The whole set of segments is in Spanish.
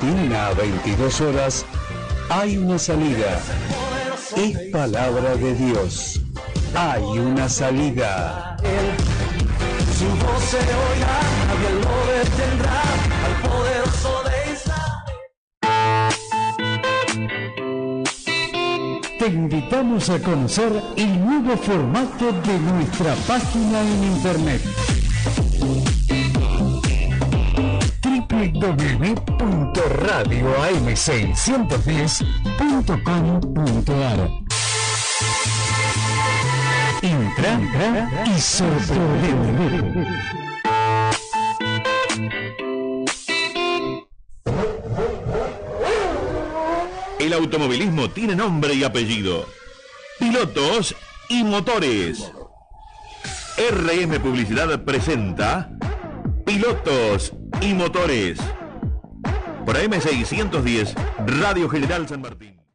Martina a 22 horas, hay una salida. Es palabra de Dios. Hay una salida. Su voz se oirá, nadie lo detendrá, al poderoso de Israel. Te invitamos a conocer el nuevo formato de nuestra página en internet www.radioam610.com.ar Entra y sorprende. El automovilismo tiene nombre y apellido. Pilotos y motores. RM Publicidad presenta Pilotos y motores. Por AM610, Radio General San Martín.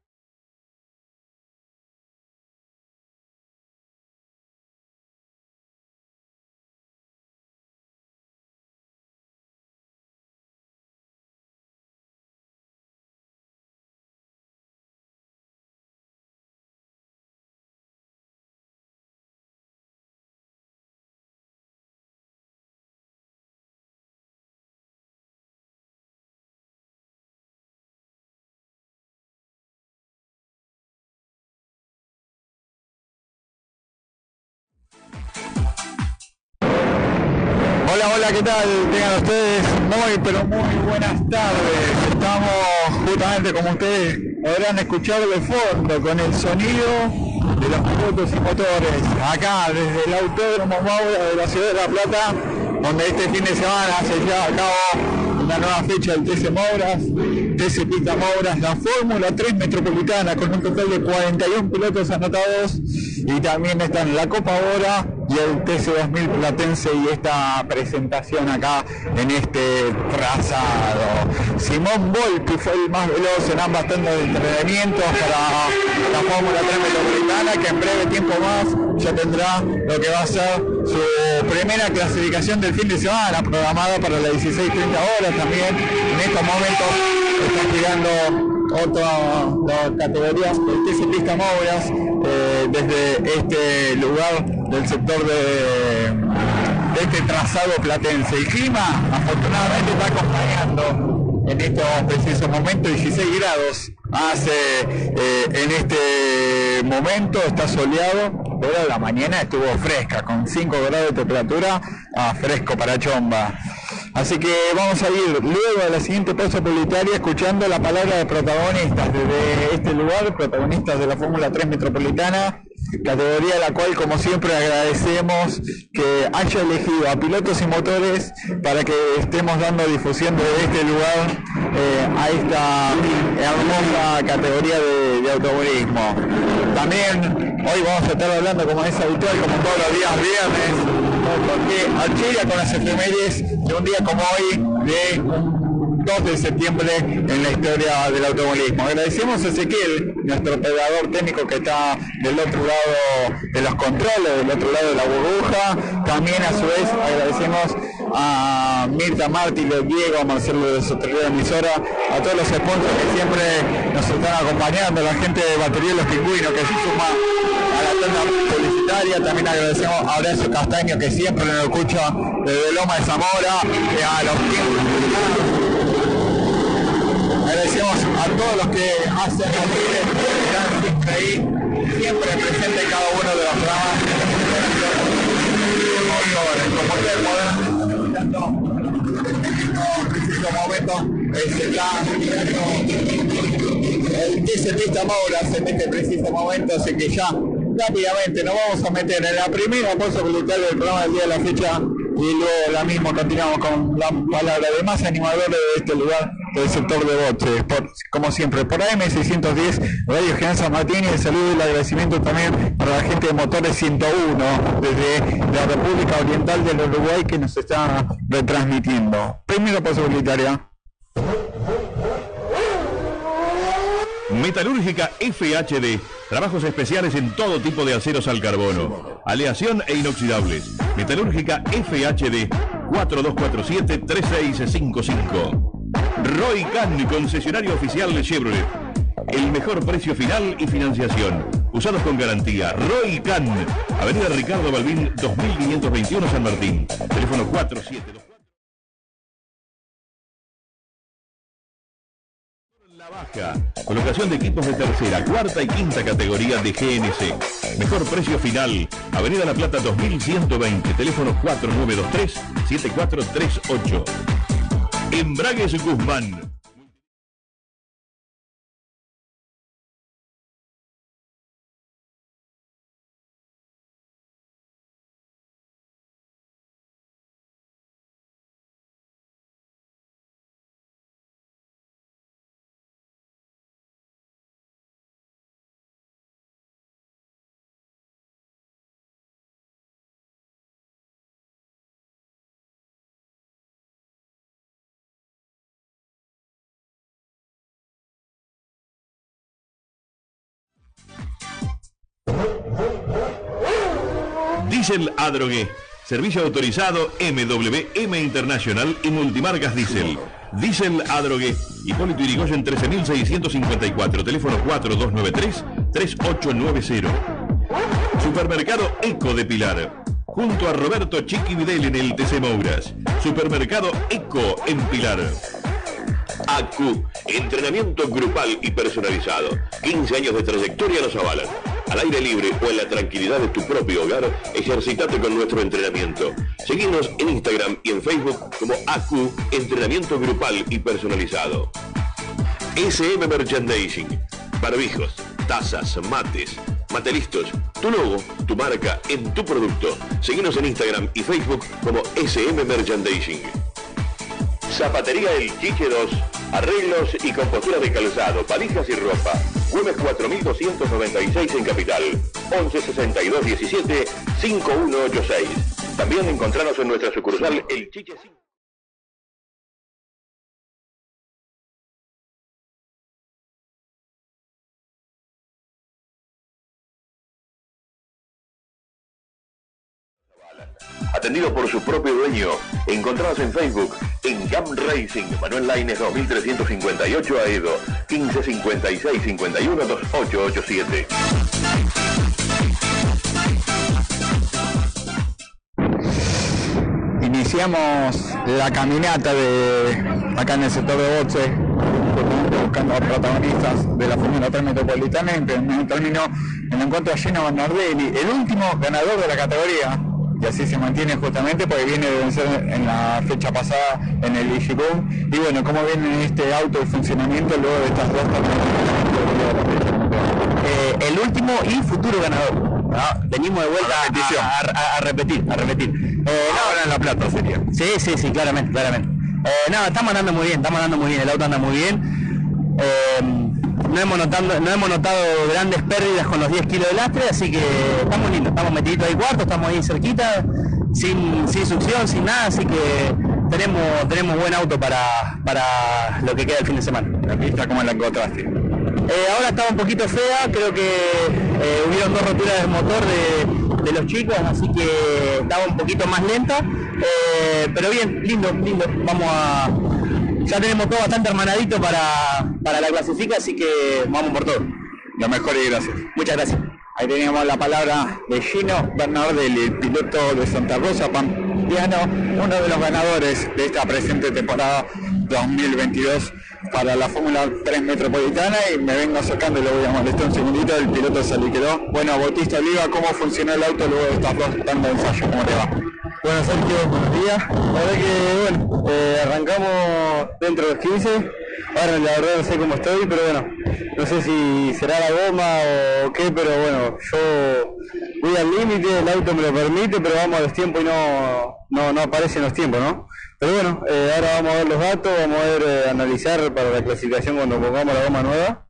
Hola, hola, ¿qué tal? Tengan ustedes muy, pero muy buenas tardes. Estamos justamente como ustedes podrán escuchar de fondo con el sonido de los pilotos y motores. Acá desde el Autódromo Maura de la Ciudad de La Plata, donde este fin de semana se lleva a cabo una nueva fecha del TC Mouras, TC Pista Mouras, la Fórmula 3 Metropolitana con un total de 41 pilotos anotados y también están la Copa Ahora y el TC2000 Platense y esta presentación acá en este trazado. Simón Volpi fue el más veloz en ambas tandas de entrenamiento para la Fórmula 3 Metropolitana que en breve tiempo más ya tendrá lo que va a ser su primera clasificación del fin de semana programada para las 16.30 horas también. En estos momentos está girando otra categoría del TC Pista Mouras eh, desde este lugar del sector de, de, este trazado platense. El clima afortunadamente está acompañando en estos precisos momentos 16 grados hace eh, en este momento está soleado pero la mañana estuvo fresca con 5 grados de temperatura ah, fresco para chomba Así que vamos a ir luego a la siguiente pausa publicitaria escuchando la palabra de protagonistas desde este lugar, protagonistas de la Fórmula 3 Metropolitana, categoría a la cual como siempre agradecemos que haya elegido a pilotos y motores para que estemos dando difusión desde este lugar eh, a esta hermosa categoría de, de automovilismo. También hoy vamos a estar hablando como es habitual, como todos los días viernes, porque Archeria con las efemérides de un día como hoy de 2 de septiembre en la historia del automovilismo. Agradecemos a Ezequiel, nuestro operador técnico que está del otro lado de los controles, del otro lado de la burbuja. También a su vez agradecemos a Mirta Martí, de Diego, a Marcelo de Sotería Emisora, a todos los sponsors que siempre nos están acompañando, la gente de Batería Los Pingüinos que se suma a la tanda publicitaria. También agradecemos a Horacio Castaño que siempre nos escucha desde Loma de Zamora, y a los agradecemos a todos los que hacen posible siempre ahí, siempre presente en cada uno de los programas. Como estar escuchando en este momento, se está TC Mouras en este preciso momento, así que ya rápidamente nos vamos a meter en la primera pausa del programa del día de la fecha y luego la misma continuamos con la palabra de más animadores de este lugar del sector de botes, por, como siempre, por AM610, Radio General San Martín y el saludo y el agradecimiento también para la gente de Motores 101 desde la República Oriental del Uruguay que nos está retransmitiendo. Primera posibilitaria. Metalúrgica FHD. Trabajos especiales en todo tipo de aceros al carbono. Aleación e inoxidables. Metalúrgica FHD. 4247-3655. Roy Can, concesionario oficial de Chevrolet. El mejor precio final y financiación. Usados con garantía. Roy Can, Avenida Ricardo Balbín, 2521 San Martín. Teléfono 472. Colocación de equipos de tercera, cuarta y quinta categoría de GNC. Mejor precio final. Avenida La Plata 2120. Teléfono 4923-7438. Embragues Guzmán. Diesel Adrogué. Servicio autorizado MWM Internacional y Multimarcas Diesel. Diesel Adrogué. Hipólito Yrigoyen 13654. Teléfono 4293-3890. Supermercado Eco de Pilar. Junto a Roberto Chiqui Videl en el TC Mouras. Supermercado Eco en Pilar. ACU, entrenamiento grupal y personalizado. 15 años de trayectoria nos avalan. Al aire libre o en la tranquilidad de tu propio hogar, ejercitate con nuestro entrenamiento. Seguimos en Instagram y en Facebook como ACU, entrenamiento grupal y personalizado. SM Merchandising, barbijos, tazas, mates, matelistos, tu logo, tu marca en tu producto. Seguimos en Instagram y Facebook como SM Merchandising. Zapatería El Chiche 2, arreglos y compostura de calzado, valijas y ropa. Güemes 4296 en Capital. 11 62 17 5186. También encontrarnos en nuestra sucursal El Chiche 5. Atendido por su propio dueño. Encontrados en Facebook, en Jam Racing, Manuel Laines 2358 Aedo, 1556 51 2887. Iniciamos la caminata de acá en el sector de boxe, buscando a protagonistas de la Fórmula 3 Metropolitana. En terminó el encuentro a Gino Bernardelli, el último ganador de la categoría, y así se mantiene justamente porque viene de vencer en la fecha pasada en el Digicom y bueno, cómo viene este auto de funcionamiento luego de estas dos eh, el último y futuro ganador. Venimos de vuelta a, repetir, a repetir. Eh, Ahora en La Plata sería. Sí, sí, sí, claramente, claramente. Eh, no, estamos andando muy bien, estamos andando muy bien, el auto anda muy bien. No hemos, notado, no hemos notado grandes pérdidas con los 10 kilos de lastre, así que estamos lindos, estamos metiditos ahí cuarto, estamos ahí cerquita, sin, sin succión, sin nada, así que tenemos, tenemos buen auto para, para lo que queda el fin de semana. ¿La pista cómo la encontraste? Eh, ahora estaba un poquito fea, creo que eh, hubieron dos roturas del motor de, de, los chicos, así que estaba un poquito más lenta, eh, pero bien, lindo, lindo, vamos a ya tenemos todo bastante hermanadito para, para la clasifica, así que vamos por todo. Lo mejor y gracias. Muchas gracias. Ahí teníamos la palabra de Gino Bernardelli, el piloto de Santa Rosa Pampiano, uno de los ganadores de esta presente temporada 2022 para la Fórmula 3 Metropolitana y me vengo acercando y lo voy a molestar un segundito, el piloto se liquidó. Bueno, Bautista Oliva, ¿cómo funcionó el auto luego de estas dos tandas de ensayo? ¿Cómo te va? Bueno, Sergio, buenos días. La verdad que, bueno, eh, arrancamos dentro de los 15. Ahora la verdad no sé cómo estoy, pero bueno, no sé si será la goma o qué, pero bueno, yo voy al límite, el auto me lo permite, pero vamos a los tiempos y no, no, no aparecen los tiempos, ¿no? Pero bueno, eh, ahora vamos a ver los datos, vamos a ver, eh, analizar para la clasificación cuando pongamos la goma nueva.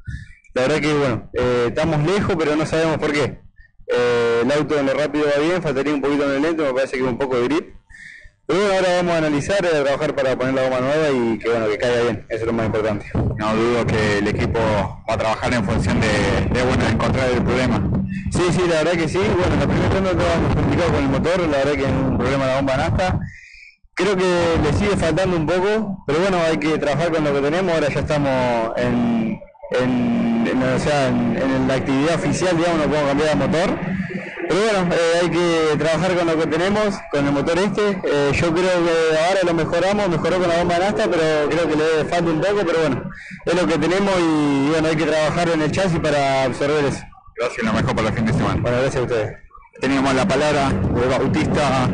La verdad que, bueno, estamos lejos, pero no sabemos por qué. Eh, el auto en lo rápido va bien, faltaría un poquito en el lento, me parece que un poco de grip. Pero bueno, ahora vamos a analizar, a trabajar para poner la goma nueva y que bueno, que caiga bien, eso es lo más importante. No dudo que el equipo va a trabajar en función de, de bueno, encontrar el problema. Sí, sí, la verdad que sí. Bueno, la primera ronda estábamos complicados con el motor, la verdad que es un problema la bomba nafta. creo que le sigue faltando un poco, pero bueno, hay que trabajar con lo que tenemos. Ahora ya estamos en, en, en, o sea, en, en la actividad oficial, digamos, no podemos cambiar de motor. Pero bueno, eh, hay que trabajar con lo que tenemos, con el motor este. Eh, yo creo que ahora lo mejoramos, mejoró con la bomba de nafta, pero creo que le falta un poco, pero bueno, es lo que tenemos y bueno, hay que trabajar en el chasis para absorber eso. Gracias, lo mejor para el fin de semana. Bueno, gracias a ustedes. Teníamos la palabra de Bautista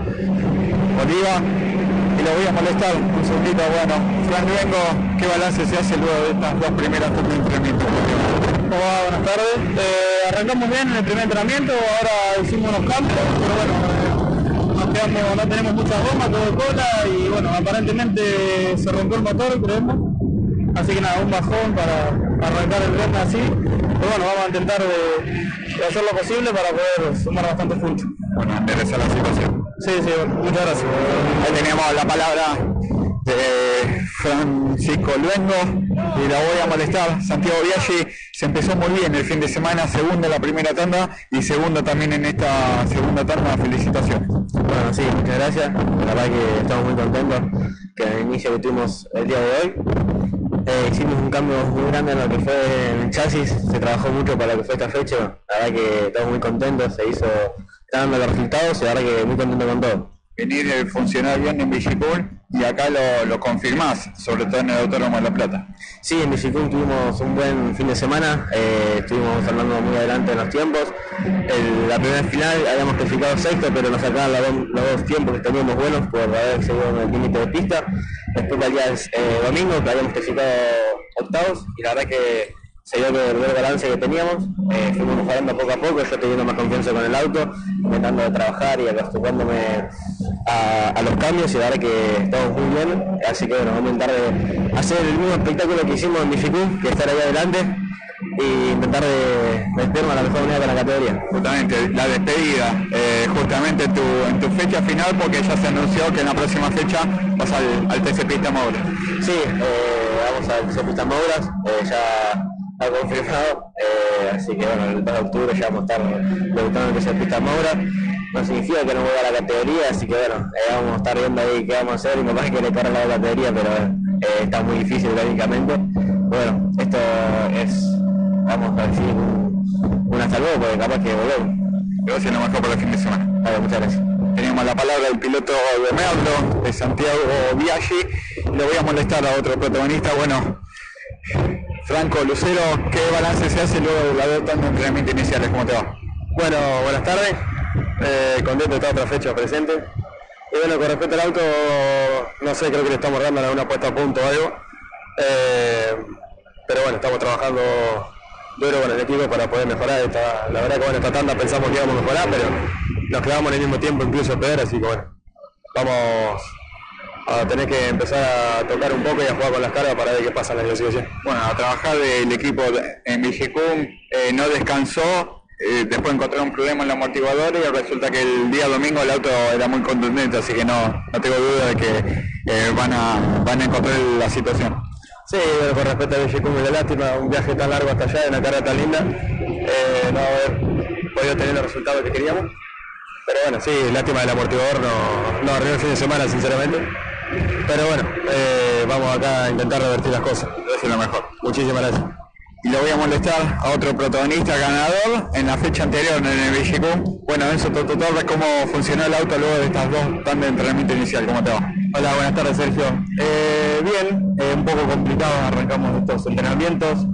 Oliva y lo voy a molestar un segundito. Bueno, Fran Luengo, ¿qué balance se hace luego de estas dos primeras de entrenamiento? ¿Cómo va? Buenas tardes. Eh, arrancamos bien en el primer entrenamiento, ahora hicimos unos cambios, pero bueno, eh, nos quedamos, no tenemos mucha goma, todo de cola y bueno, aparentemente se rompió el motor, creemos. Así que nada, un bajón para arrancar el tren así. Pero bueno, vamos a intentar de, de hacer lo posible para poder sumar bastantes puntos. Bueno, endereza la situación. Sí, sí, muchas gracias. Ahí teníamos la palabra de Francisco Luengo y la voy a molestar. Santiago Viaggi se empezó muy bien el fin de semana, segundo en la primera tanda y segundo también en esta segunda tanda. Felicitaciones. Bueno, sí, muchas gracias. La verdad que estamos muy contentos que el inicio que tuvimos el día de hoy eh, hicimos un cambio muy grande en lo que fue el chasis, se trabajó mucho para lo que fue esta fecha, la verdad que estamos muy contentos, se hizo, están los resultados y verdad que muy contento con todo. Venir y funcionar bien en Vigipul y acá lo, lo confirmás, sobre todo en el Autónomo de La Plata. Sí, en Bicicum tuvimos un buen fin de semana, eh, estuvimos andando muy adelante en los tiempos. El- la primera final habíamos clasificado sexto, pero nos sacaban do- los dos tiempos que teníamos buenos por haber seguido en el límite de pista. Después el día eh, domingo, que habíamos clasificado octavos, y la verdad que se dio que el buen balance que teníamos, eh, fuimos mejorando poco a poco, yo teniendo más confianza con el auto, intentando de trabajar y acostumbrándome a, a los cambios y verdad que estamos muy bien, así que bueno, vamos a intentar de hacer el mismo espectáculo que hicimos en Bificú, que estar ahí adelante y intentar de meternos a la mejor manera con la categoría. Justamente la despedida, eh, justamente en tu, en tu fecha final, porque ya se anunció que en la próxima fecha vas al, al TC Pista Moura. Sí, eh, vamos al Cepista Mouras, eh, ya está confirmado, eh, así que bueno, el 2 de octubre ya vamos a estar debutando en el Cepista Mouras. No significa que no vuelva a la categoría, así que bueno, eh, vamos a estar viendo ahí qué vamos a hacer y me parece que le corre la categoría, pero eh, está muy difícil técnicamente. Bueno, esto es, vamos a decir, un, un hasta luego, porque capaz que volvemos. Gracias, lo mejor para el fin de semana. Vale, muchas gracias. Teníamos la palabra del piloto de Merlo, de Santiago Viaggi. Le voy a molestar a otro protagonista. Bueno, Franco Lucero, ¿qué balance se hace luego de la dos tandas de entrenamiento iniciales? ¿Cómo te va? Bueno, buenas tardes. Eh, contento de estar otra fecha presente. Y bueno, con respecto al auto, no sé, creo que le estamos dando alguna puesta a punto o algo. Eh, pero bueno, estamos trabajando duro con el equipo para poder mejorar. Esta- la verdad que bueno, esta tanda pensamos que íbamos a mejorar, pero nos quedamos en el mismo tiempo, incluso peor, así que bueno, vamos a tener que empezar a tocar un poco y a jugar con las cargas para ver qué pasa en la clasificación. Bueno, a trabajar del equipo en Vigicum, eh, no descansó, eh, después encontró un problema en el amortiguador y resulta que el día domingo el auto era muy contundente, así que no, no tengo duda de que eh, van, a, van a encontrar la situación. Sí, bueno, con respecto a Villecum y la lástima, un viaje tan largo hasta allá, una carga tan linda, no haber podido tener los resultados que queríamos. Pero bueno, sí, lástima del amortiguador, no, no arregló el fin de semana, sinceramente. Pero bueno, eh, vamos acá a intentar revertir las cosas. Es lo mejor. Muchísimas gracias. Y lo voy a molestar a otro protagonista ganador en la fecha anterior en el Vigicum. Bueno, Enzo Toto Torres, ¿cómo funcionó el auto luego de estas dos tandas de entrenamiento inicial? ¿Cómo te va? Hola, buenas tardes Sergio. Eh, bien, eh, un poco complicado, arrancamos estos entrenamientos.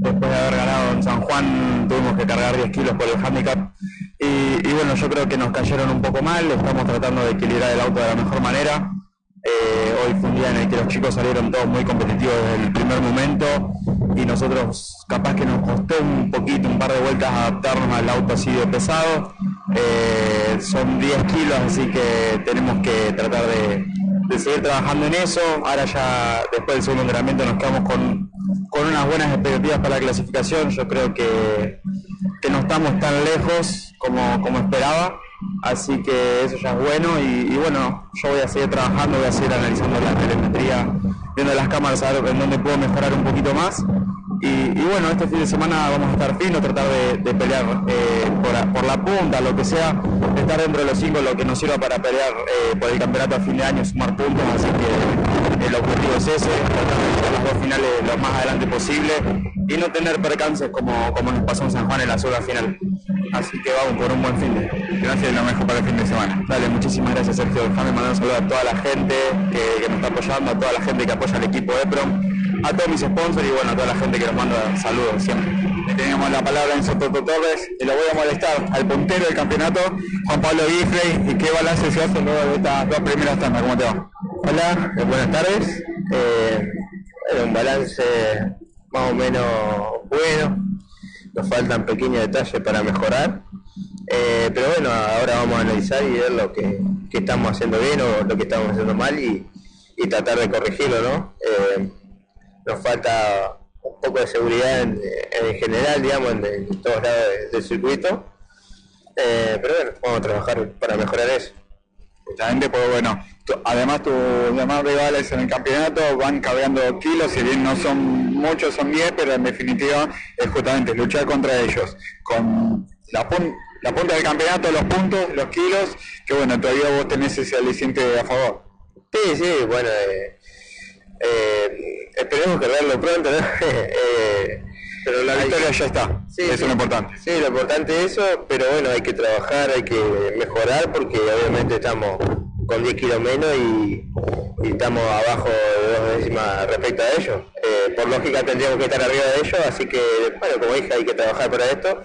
Después de haber ganado en San Juan tuvimos que cargar 10 kilos por el handicap. Y, y bueno, yo creo que nos cayeron un poco mal, estamos tratando de equilibrar el auto de la mejor manera. Eh, hoy fue un día en el que los chicos salieron todos muy competitivos desde el primer momento y nosotros capaz que nos costó un poquito, un par de vueltas adaptarnos al auto así de pesado. Eh, son 10 kilos, así que tenemos que tratar de, de seguir trabajando en eso. Ahora ya después del segundo entrenamiento nos quedamos con, con unas buenas expectativas para la clasificación. Yo creo que, que no estamos tan lejos como, como esperaba. Así que eso ya es bueno y, bueno, yo voy a seguir trabajando, voy a seguir analizando la telemetría, viendo las cámaras a ver en dónde puedo mejorar un poquito más Y, bueno, este fin de semana vamos a estar finos, tratar de, pelear eh, por, la punta, lo que sea, estar dentro de los cinco, lo que nos sirva para pelear eh, por el campeonato a fin de año, sumar puntos, así que el objetivo es ese, tratar de llegar las dos finales lo más adelante posible y no tener percances como, como nos pasó en San Juan en la segunda final. Así que vamos por un buen fin de Gracias y lo mejor para el fin de semana. Dale, muchísimas gracias Sergio. Déjame mandar un saludo a toda la gente que, que nos está apoyando, a toda la gente que apoya al equipo EPROM a todos mis sponsors y bueno, a toda la gente que nos manda saludos siempre. Tenemos la palabra en Soto Torres y lo voy a molestar al puntero del campeonato, Juan Pablo Guifrey, y qué balance se hace luego de estas dos primeras tandas. ¿Cómo te va? Hola, eh, buenas tardes. Eh, un balance más o menos bueno. Nos faltan pequeños detalles para mejorar. Eh, pero bueno, ahora vamos a analizar y ver lo que, estamos haciendo bien o lo que estamos haciendo mal y, tratar de corregirlo, ¿no? Nos falta un poco de seguridad en, general, digamos, en, todos lados del, circuito. Eh, pero bueno, vamos a trabajar para mejorar eso. Justamente, pues bueno, además tus demás rivales en el campeonato van cargando kilos, si bien no son muchos, son 10, pero en definitiva es justamente luchar contra ellos. Con la, la punta del campeonato, los puntos, los kilos, que bueno, todavía vos tenés ese aliciente a favor. Sí, sí, bueno, eh, eh, esperemos que verlo pronto, ¿no? eh, pero la victoria ya está, eso es lo importante. Sí, lo importante es eso, pero bueno, hay que trabajar, hay que mejorar porque obviamente estamos con 10 kilos menos y, estamos abajo de dos décimas respecto a ellos. Eh, por lógica tendríamos que estar arriba de ellos, así que, bueno, como dije, hay que trabajar para esto.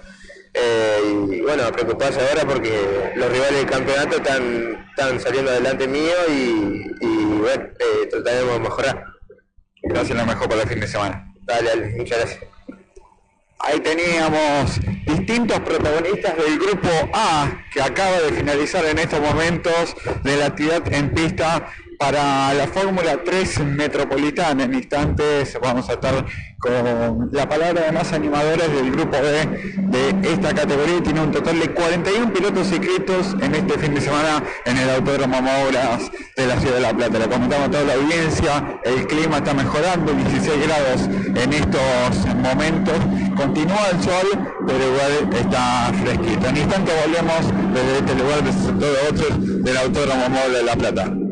Eh, y bueno, preocuparse ahora porque los rivales del campeonato están, están saliendo adelante mío y, bueno, eh, trataremos de mejorar. Gracias, lo mejor para el fin de semana. Dale, dale, muchas gracias. Ahí teníamos distintos protagonistas del grupo A que acaba de finalizar en estos momentos de la actividad en pista para la Fórmula 3 Metropolitana. En instantes vamos a estar con la palabra de más animadores del grupo B de esta categoría. Tiene un total de 41 pilotos inscritos en este fin de semana en el Autódromo Mauras de la Ciudad de La Plata. Le comentamos a toda la audiencia, el clima está mejorando, 16 grados en estos momentos. Continúa el sol, pero igual está fresquito. En instante volvemos desde este lugar de sector 8 del Autódromo Mauras de La Plata.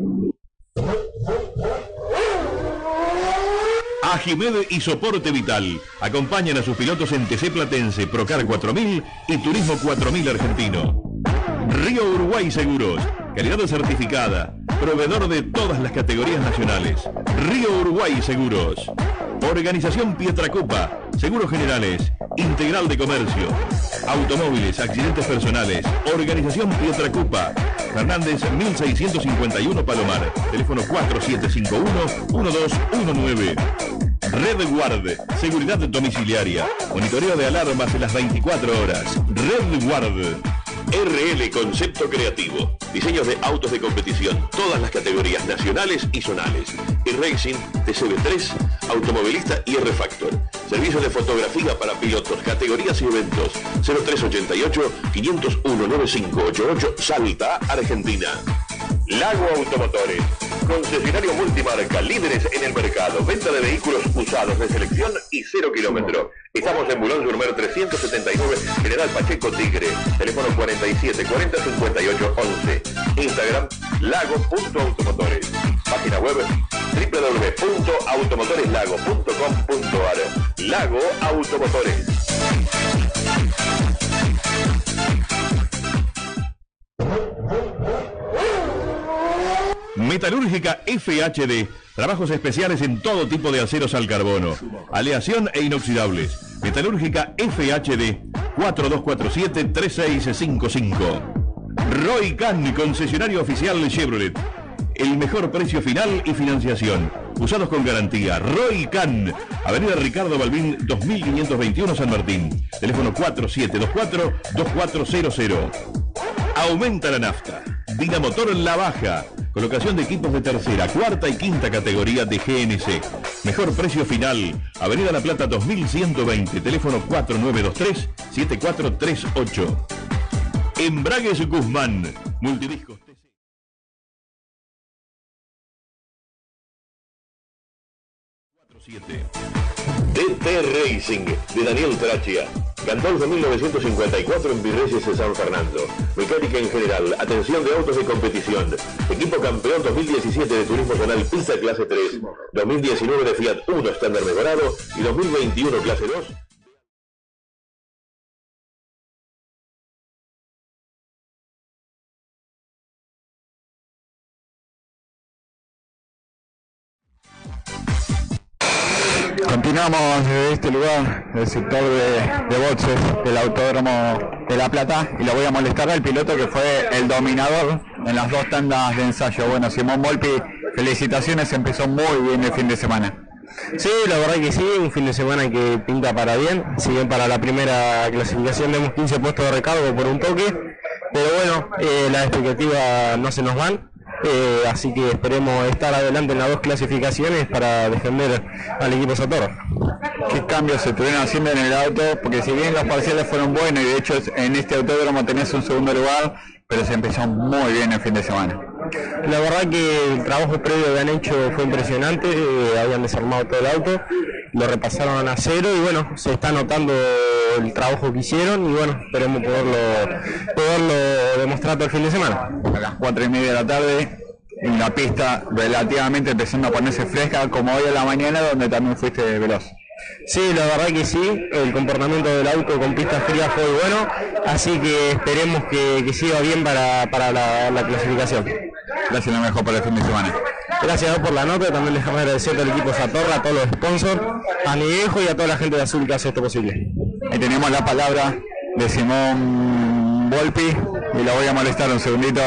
Ajimed y Soporte Vital acompañan a sus pilotos en TC Platense, Procar 4000 y Turismo 4000 Argentino. Río Uruguay Seguros, calidad certificada, proveedor de todas las categorías nacionales. Río Uruguay Seguros. Organización Pietracopa, Seguros Generales, Integral de Comercio, Automóviles, Accidentes Personales, Organización Pietracopa, Fernández 1651 Palomar, teléfono 4751-1219. Red Guard, seguridad domiciliaria, monitoreo de alarmas en las 24 horas. Red Guard. RL Concepto Creativo. Diseños de autos de competición, todas las categorías nacionales y zonales. Y Racing, TCB3, Automovilista y R-Factor. Servicios de fotografía para pilotos, categorías y eventos. 0388-501-9588, Salta, Argentina. Lago Automotores. Concesionario multimarca, líderes en el mercado. Venta de vehículos usados de selección y cero kilómetro. Estamos en Bulón Gourmet 379, General Pacheco Tigre. Teléfono 47 40 58 11. Instagram, lago.automotores. Página web www.automotoreslago.com.ar. Lago Automotores. Metalúrgica FHD. Trabajos especiales en todo tipo de aceros al carbono. Aleación e inoxidables. Metalúrgica FHD. 4247-3655. Roy Can, concesionario oficial Chevrolet. El mejor precio final y financiación. Usados con garantía. Roy Can. Avenida Ricardo Balbín 2521 San Martín. Teléfono 4724-2400. Aumenta la nafta. Dinamotor La Baja. Colocación de equipos de tercera, cuarta y quinta categoría de GNC. Mejor precio final. Avenida La Plata 2120. Teléfono 4923-7438. Embragues Guzmán. Multidiscos. T-Racing de Daniel Trachia. Gandolfo 1954 en Virreyes de San Fernando. Mecánica en general, atención de autos de competición. Equipo campeón 2017 de Turismo Zonal Pista Clase 3, 2019 de Fiat 1 estándar mejorado y 2021 Clase 2. Continuamos desde este lugar, del sector de, de boxes del Autódromo de La Plata, y lo voy a molestar al piloto que fue el dominador en las dos tandas de ensayo. Bueno, Simón Volpi, felicitaciones, empezó muy bien el fin de semana. Sí, la verdad que sí, un fin de semana que pinta para bien. Si bien para la primera clasificación vemos 15 puestos de recargo por un toque, pero bueno, eh, las expectativas no se nos van. Eh, así que esperemos estar adelante en las dos clasificaciones para defender al equipo Sator. ¿Qué cambios se estuvieron haciendo en el auto? Porque si bien los parciales fueron buenos y de hecho en este autódromo tenés un segundo lugar, pero se empezó muy bien el fin de semana. La verdad que el trabajo previo que han hecho fue impresionante, eh, habían desarmado todo el auto, lo repasaron a cero y bueno, se está notando el trabajo que hicieron y bueno, esperemos poderlo, poderlo demostrar todo el fin de semana. A las cuatro y media de la tarde, en la pista relativamente empezando a ponerse fresca, como hoy en la mañana, donde también fuiste veloz. Sí, la verdad que sí, el comportamiento del auto con pistas frías fue bueno, así que esperemos que, que siga bien para, para la, la clasificación. Gracias, lo mejor para el fin de semana. Gracias por la nota, también dejamos agradecer al equipo Satorra, a todos los sponsors, a Nivejo y a toda la gente de Azul que hace esto posible. Ahí tenemos la palabra de Simón Volpi y la voy a molestar un segundito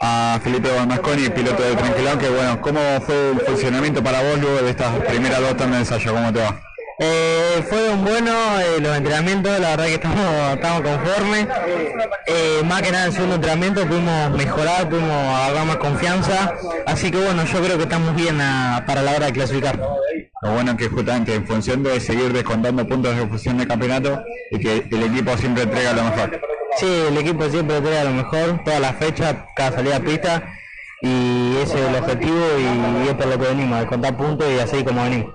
a Felipe Bonasconi, piloto del Tranquilón, que bueno, ¿cómo fue el funcionamiento para vos luego de estas primeras dos tandas de ensayo? ¿Cómo te va? Eh, fueron buenos eh, los entrenamientos, la verdad que estamos, estamos conformes. Eh, más que nada en el segundo entrenamiento pudimos mejorar, pudimos agarrar más confianza. Así que bueno, yo creo que estamos bien a- para la hora de clasificar. Lo bueno es que justamente en función de seguir descontando puntos de fusión de campeonato y que el equipo siempre entrega lo mejor. Sí, el equipo siempre trae lo mejor, todas las fechas, cada salida a pista. Y ese es el objetivo y es por lo que venimos, de contar puntos y así como venimos.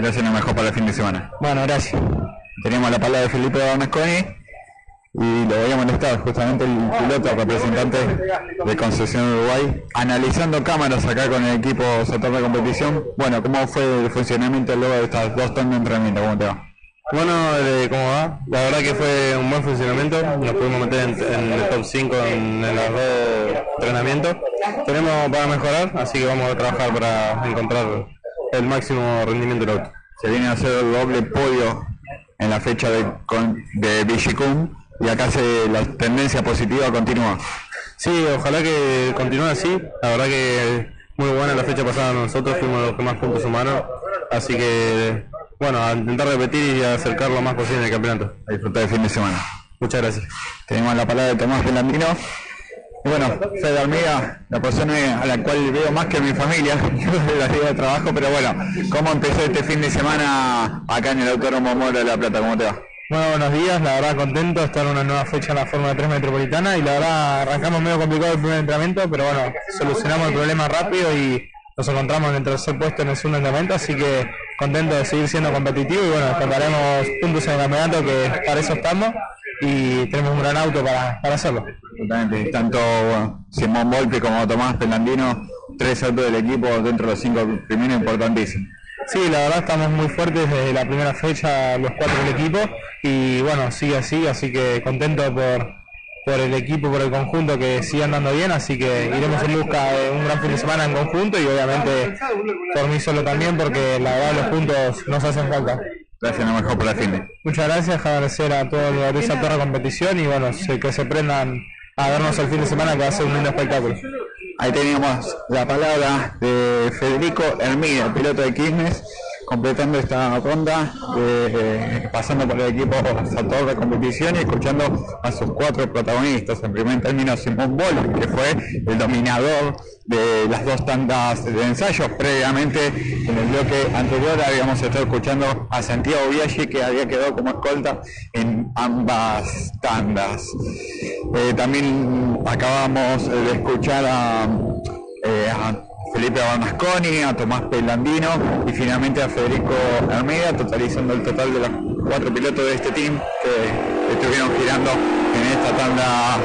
Gracias, lo mejor para el fin de semana. Bueno, gracias. Tenemos la palabra de Felipe Bonasconi y lo voy a molestar justamente el piloto representante de Concesión Uruguay analizando cámaras acá con el equipo Sator de competición. Bueno, ¿cómo fue el funcionamiento luego de estas dos tondas de entrenamiento? ¿Cómo te va? Bueno, eh, ¿cómo va? La verdad que fue un buen funcionamiento, nos pudimos meter en, en el top 5 en, en los dos entrenamientos. Tenemos para mejorar, así que vamos a trabajar para encontrar el máximo rendimiento del auto. Se viene a hacer el doble podio en la fecha de, con- de Vigicum y acá se, la tendencia positiva continúa. Sí, ojalá que continúe así. La verdad que muy buena la fecha pasada nosotros, fuimos los que más puntos sumaron. Así que, bueno, a intentar repetir y acercar lo más posible en el campeonato. A disfrutar el fin de semana. Muchas gracias. Tenemos la palabra de Tomás Pelandino. Bueno, Fede Hormiga, la persona a la cual veo más que mi familia, de la vida de trabajo, pero bueno, ¿cómo empezó este fin de semana acá en el Autódromo Moro de la Plata? ¿Cómo te va? Bueno, buenos días, la verdad contento de estar en una nueva fecha en la Fórmula 3 Metropolitana y la verdad arrancamos medio complicado el primer entrenamiento, pero bueno, solucionamos el problema rápido y nos encontramos en el tercer puesto en el segundo entrenamiento, así que contento de seguir siendo competitivo y bueno, descontaremos puntos en el campeonato que para eso estamos y tenemos un gran auto para, para hacerlo. Totalmente, tanto bueno, Simón Volpi como Tomás Pelandino, tres autos del equipo dentro de los cinco primeros importantísimos. Sí, la verdad estamos muy fuertes desde la primera fecha los cuatro del equipo y bueno, sigue así, así que contento por, por el equipo, por el conjunto que sigue andando bien, así que iremos en busca de un gran fin de semana en conjunto y obviamente por mí solo también porque la verdad los puntos nos hacen falta. Gracias, lo mejor para de. Muchas gracias, agradecer a todos los de esa torre competición y bueno, que se prendan a vernos el fin de semana que va a ser un lindo espectáculo. Ahí teníamos la palabra de Federico Hermida, piloto de Quilmes, completando esta ronda, de- pasando por el equipo Sator de competición y escuchando a sus cuatro protagonistas. En primer término, Simón Bol, que fue el dominador de las dos tandas de ensayos. Previamente, en el bloque anterior, habíamos estado escuchando a Santiago Biaggi, que había quedado como escolta en ambas tandas. Eh, también acabamos de escuchar a, eh, a Felipe Barnasconi, a Tomás Pelandino y finalmente a Federico Almeida, totalizando el total de los cuatro pilotos de este team que estuvieron girando en esta tanda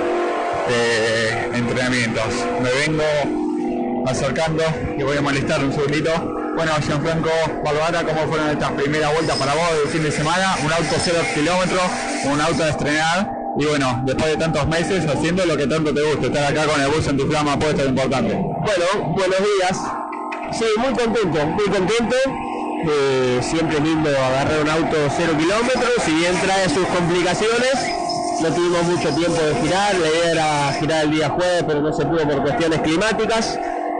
de entrenamientos. Me vengo acercando y voy a molestar un segundito. Bueno, Gianfranco Barbara, ¿cómo fueron estas primeras vueltas para vos del fin de semana? Un auto 0 kilómetros, un auto de estrenar y bueno, después de tantos meses haciendo lo que tanto te gusta, estar acá con el bus en tu flama puesto es importante. Bueno, buenos días. Sí, muy contento, muy contento. Eh, siempre lindo agarrar un auto 0 kilómetros, si bien trae sus complicaciones, no tuvimos mucho tiempo de girar, la idea era girar el día jueves, pero no se pudo por cuestiones climáticas.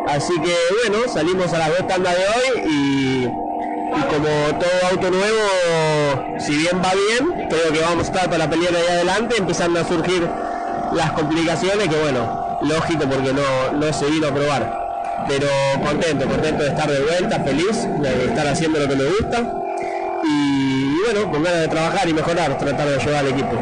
Así que bueno, salimos a las dos tandas de hoy y, y como todo auto nuevo, si bien va bien, creo que vamos a estar para pelear ahí adelante, empezando a surgir las complicaciones, que bueno, lógico porque no, no se vino a probar. Pero contento, contento de estar de vuelta, feliz de estar haciendo lo que me gusta y, bueno, con ganas de trabajar y mejorar, tratar de ayudar al equipo.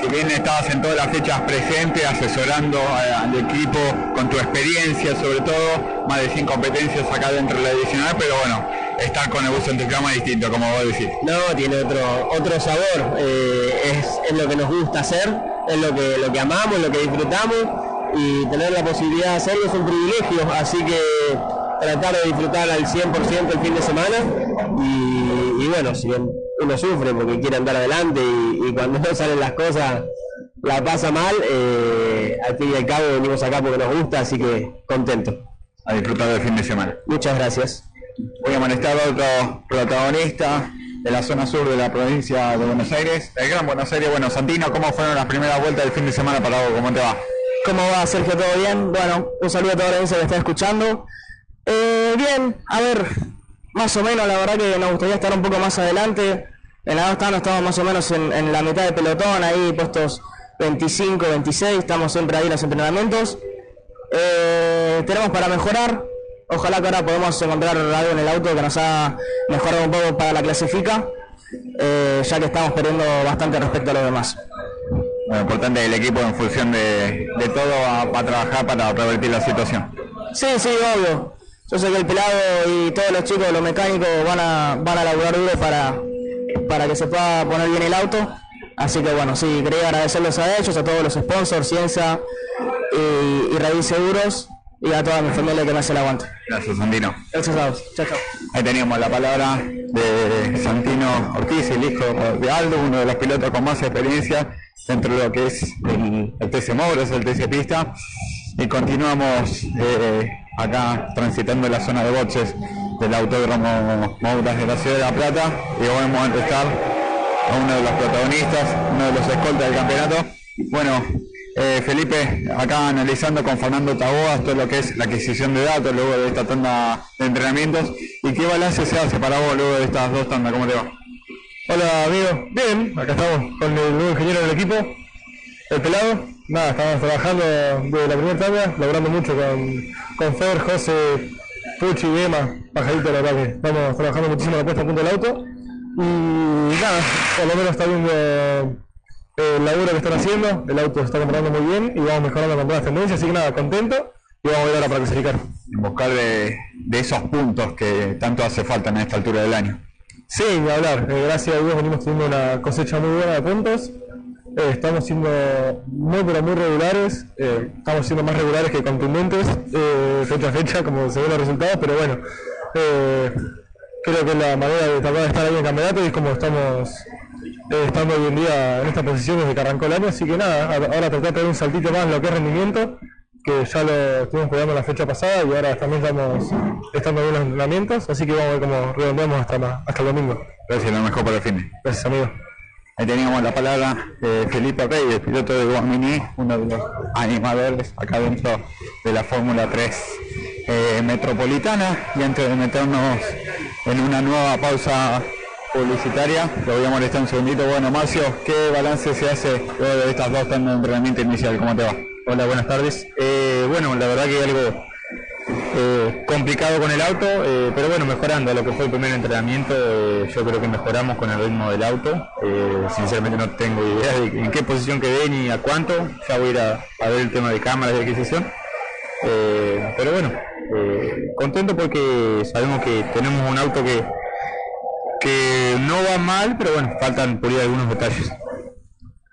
Si bien estabas en todas las fechas presentes, asesorando al equipo con tu experiencia, sobre todo, más de 100 competencias acá dentro de la adicional, pero bueno, estar con el bus en tu cama distinto, como vos decís. No, tiene otro, otro sabor, eh, es, es lo que nos gusta hacer, es lo que, lo que amamos, lo que disfrutamos y tener la posibilidad de hacerlo es un privilegio, así que tratar de disfrutar al 100% el fin de semana y, y bueno, si uno sufre porque quiere andar adelante y, y cuando no salen las cosas la pasa mal, eh, al fin y al cabo venimos acá porque nos gusta, así que contento. A disfrutar del fin de semana. Muchas gracias. Voy a molestar a otro protagonista de la zona sur de la provincia de Buenos Aires, el Gran Buenos Aires. Bueno, Santino, ¿cómo fueron las primeras vueltas del fin de semana para vos? ¿Cómo te va? ¿Cómo va Sergio? ¿Todo bien? Bueno, un saludo a toda la audiencia que está escuchando. Eh, bien, a ver, más o menos, la verdad que nos gustaría estar un poco más adelante. En la dos tandas estamos más o menos en, la mitad del pelotón, ahí puestos 25, 26, estamos siempre ahí en los entrenamientos. Eh, tenemos para mejorar. Ojalá que ahora podamos encontrar algo en el auto que nos haga mejorar un poco para la clasifica, eh, ya que estamos perdiendo bastante respecto a los demás. Lo importante el equipo en función de, de todo va, va a trabajar para revertir la situación. Sí, sí, obvio. Yo sé que el pelado y todos los chicos, los mecánicos, van a, van a laburar duro para, para que se pueda poner bien el auto. Así que bueno, sí, quería agradecerles a ellos, a todos los sponsors, Ciencia y, y Raíz Seguros y a toda mi familia que me hace el aguante. Gracias, Santino. Gracias a vos. Chao, chao. Ahí teníamos la palabra de Santino Ortiz, el hijo de Aldo, uno de los pilotos con más experiencia dentro de lo que es el, el TC Mouros, el TC Pista. Y continuamos eh, acá transitando la zona de boxes del Autódromo Mouras de la Ciudad de La Plata y vamos a entrevistar a uno de los protagonistas, uno de los escoltas del campeonato. Bueno, eh, Felipe, acá analizando con Fernando Taboas todo lo que es la adquisición de datos luego de esta tanda de entrenamientos y qué balance se hace para vos luego de estas dos tandas, ¿cómo te va? Hola amigo, bien, acá estamos con el nuevo ingeniero del equipo, el pelado. Nada, estamos trabajando desde la primera tanda, logrando mucho con, con Fer, José, Puchi y Emma, pajarito la verdad que estamos trabajando muchísimo la puesta a punto del auto. Y nada, por lo menos está viendo el laburo que están haciendo, el auto se está comprando muy bien y vamos mejorando con todas las tendencias, así que nada, contento y vamos a ir ahora para clasificar. En buscar de, de esos puntos que tanto hace falta en esta altura del año. Sí, ni hablar. Eh, gracias a Dios venimos teniendo una cosecha muy buena de puntos. Eh, estamos siendo muy pero muy regulares. eh, estamos siendo más regulares que contundentes eh, fecha a fecha, como se ven los resultados, pero bueno. eh, creo que es la manera de tratar de estar ahí en el campeonato y es como estamos eh, estando hoy en día en esta posición desde que arrancó el año. Así que nada, ahora tratar de dar un saltito más en lo que es rendimiento, que ya lo estuvimos cuidando la fecha pasada y ahora también estamos estando bien en los entrenamientos. Así que vamos a ver cómo redondeamos hasta, hasta el domingo. Gracias, lo mejor para el fin. Gracias, amigo. Ahí teníamos la palabra de Felipe Reyes, piloto de Guamini, uno de los animadores acá dentro de la Fórmula 3 eh, metropolitana. Y antes de meternos en una nueva pausa publicitaria, lo voy a molestar un segundito. Bueno, Marcio, ¿qué balance se hace luego de estas dos tandas de entrenamiento inicial? ¿Cómo te va? Hola, buenas tardes. Eh, bueno, la verdad que algo eh, complicado con el auto, eh, pero bueno, mejorando lo que fue el primer entrenamiento, eh, yo creo que mejoramos con el ritmo del auto. Eh, sinceramente no tengo idea de en qué posición quedé ni a cuánto, ya voy a ir a, a ver el tema de cámaras de adquisición. Eh, pero bueno, eh, contento porque sabemos que tenemos un auto que, que no va mal, pero bueno, faltan pulir algunos detalles.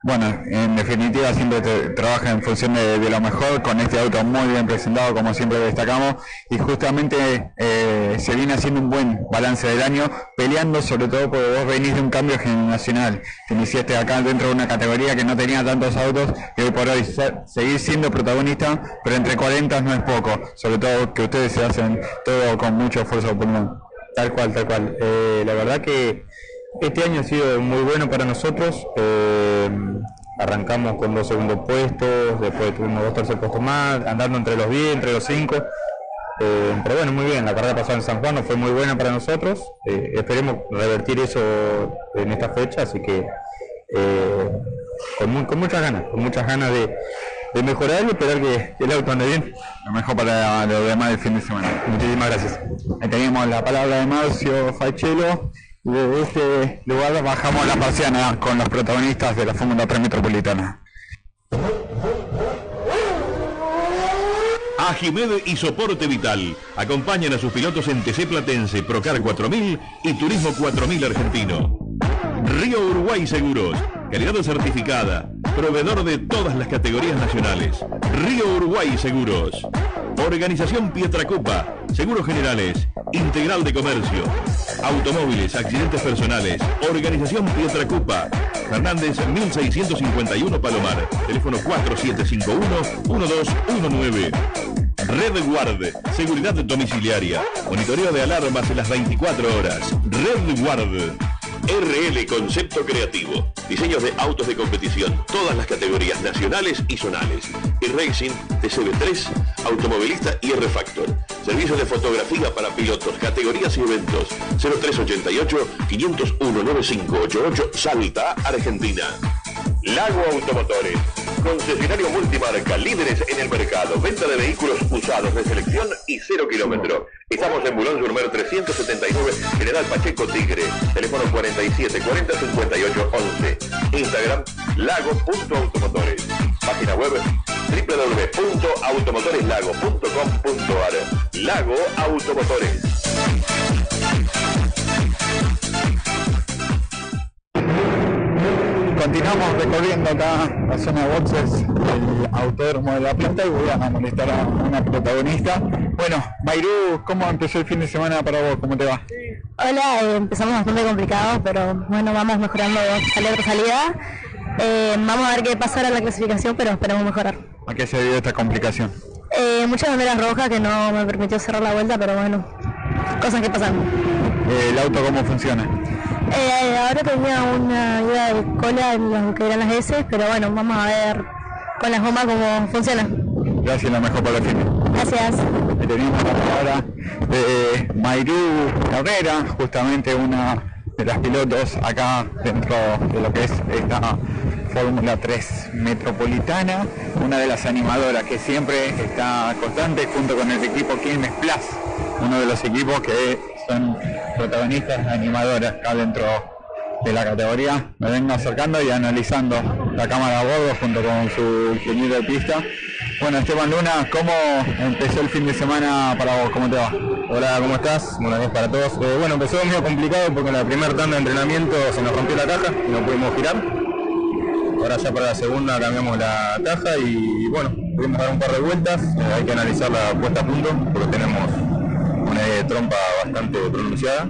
Bueno, en definitiva siempre te- trabaja en función de, lo mejor, con este auto muy bien presentado, como siempre destacamos, y justamente eh, se viene haciendo un buen balance del año, peleando sobre todo porque vos venís de un cambio generacional, te iniciaste acá dentro de una categoría que no tenía tantos autos, y hoy por hoy se- seguir siendo protagonista, pero entre 40 no es poco, sobre todo que ustedes se hacen todo con mucho esfuerzo pulmón. Tal cual, tal cual. Eh, la verdad que este año ha sido muy bueno para nosotros. eh, arrancamos con dos segundos puestos, después tuvimos dos tercer puestos más, andando entre los 10, entre los 5. Eh, pero bueno, muy bien, la carrera pasada en San Juan no fue muy buena para nosotros. eh, esperemos revertir eso en esta fecha, así que con muchas ganas, con muchas ganas de, de mejorar y esperar que, que el auto ande bien. Lo mejor para los demás del fin de semana. Muchísimas gracias. Ahí tenemos la palabra de Marcio Fachelo. Y de este lugar bajamos la persiana con los protagonistas de la Fórmula 3 Metropolitana. Ajimed y Soporte Vital acompañan a sus pilotos en TC Platense, Procar 4000 y Turismo 4000 Argentino. Río Uruguay Seguros, calidad certificada, proveedor de todas las categorías nacionales. Río Uruguay Seguros. Organización Pietracopa, Seguros Generales, Integral de Comercio, Automóviles, Accidentes Personales, Organización Pietracopa, Fernández 1651 Palomar, teléfono 4751-1219. Red Guard, seguridad domiciliaria, monitoreo de alarmas en las 24 horas. Red Guard. RL Concepto Creativo. Diseños de autos de competición, todas las categorías nacionales y zonales. Y Racing, TCB3, Automovilista y R-Factor. Servicio de fotografía para pilotos, categorías y eventos. 0388-501-9588, Salta, Argentina. Lago Automotores. Concesionario multimarca, líderes en el mercado, venta de vehículos usados de selección y cero kilómetro. Estamos en Bulón Surmer 379, General Pacheco Tigre, teléfono 47 40 58 11. Instagram, lago.automotores. Página web www.automotoreslago.com.ar. Lago Automotores. Continuamos recorriendo acá la zona de boxes del Autódromo de La Plata y voy a molestar a una protagonista. Bueno, Mayrú, ¿cómo empezó el fin de semana para vos? ¿Cómo te va? Hola, eh, empezamos bastante complicado, pero bueno, vamos mejorando salida salida. Eh, vamos a ver qué pasa ahora en la clasificación, pero esperamos mejorar. ¿A qué se debió esta complicación? Eh, muchas banderas rojas que no me permitió cerrar la vuelta, pero bueno, cosas que pasan. Eh, ¿El auto cómo funciona? Eh, ahora tenía una ayuda de cola en lo que eran las S, pero bueno, vamos a ver con las gomas cómo funciona. Gracias, lo mejor para el fin. Gracias. Tenemos la palabra de Mayrú Herrera, justamente una de las pilotos acá dentro de lo que es esta Fórmula 3 Metropolitana, una de las animadoras que siempre está constante junto con el equipo Quilmes Plus, uno de los equipos que son protagonistas animadoras acá dentro de la categoría. Me vengo acercando y analizando la cámara a bordo junto con su ingeniero de pista. Bueno, Esteban Luna, ¿cómo empezó el fin de semana para vos? ¿Cómo te va? Hola, ¿cómo estás? Buenos días para todos. Eh, bueno, empezó medio complicado porque en la primera tanda de entrenamiento se nos rompió la caja y no pudimos girar. Ahora ya para la segunda cambiamos la caja y bueno, pudimos dar un par de vueltas. Eh, hay que analizar la puesta a punto porque tenemos una trompa bastante pronunciada.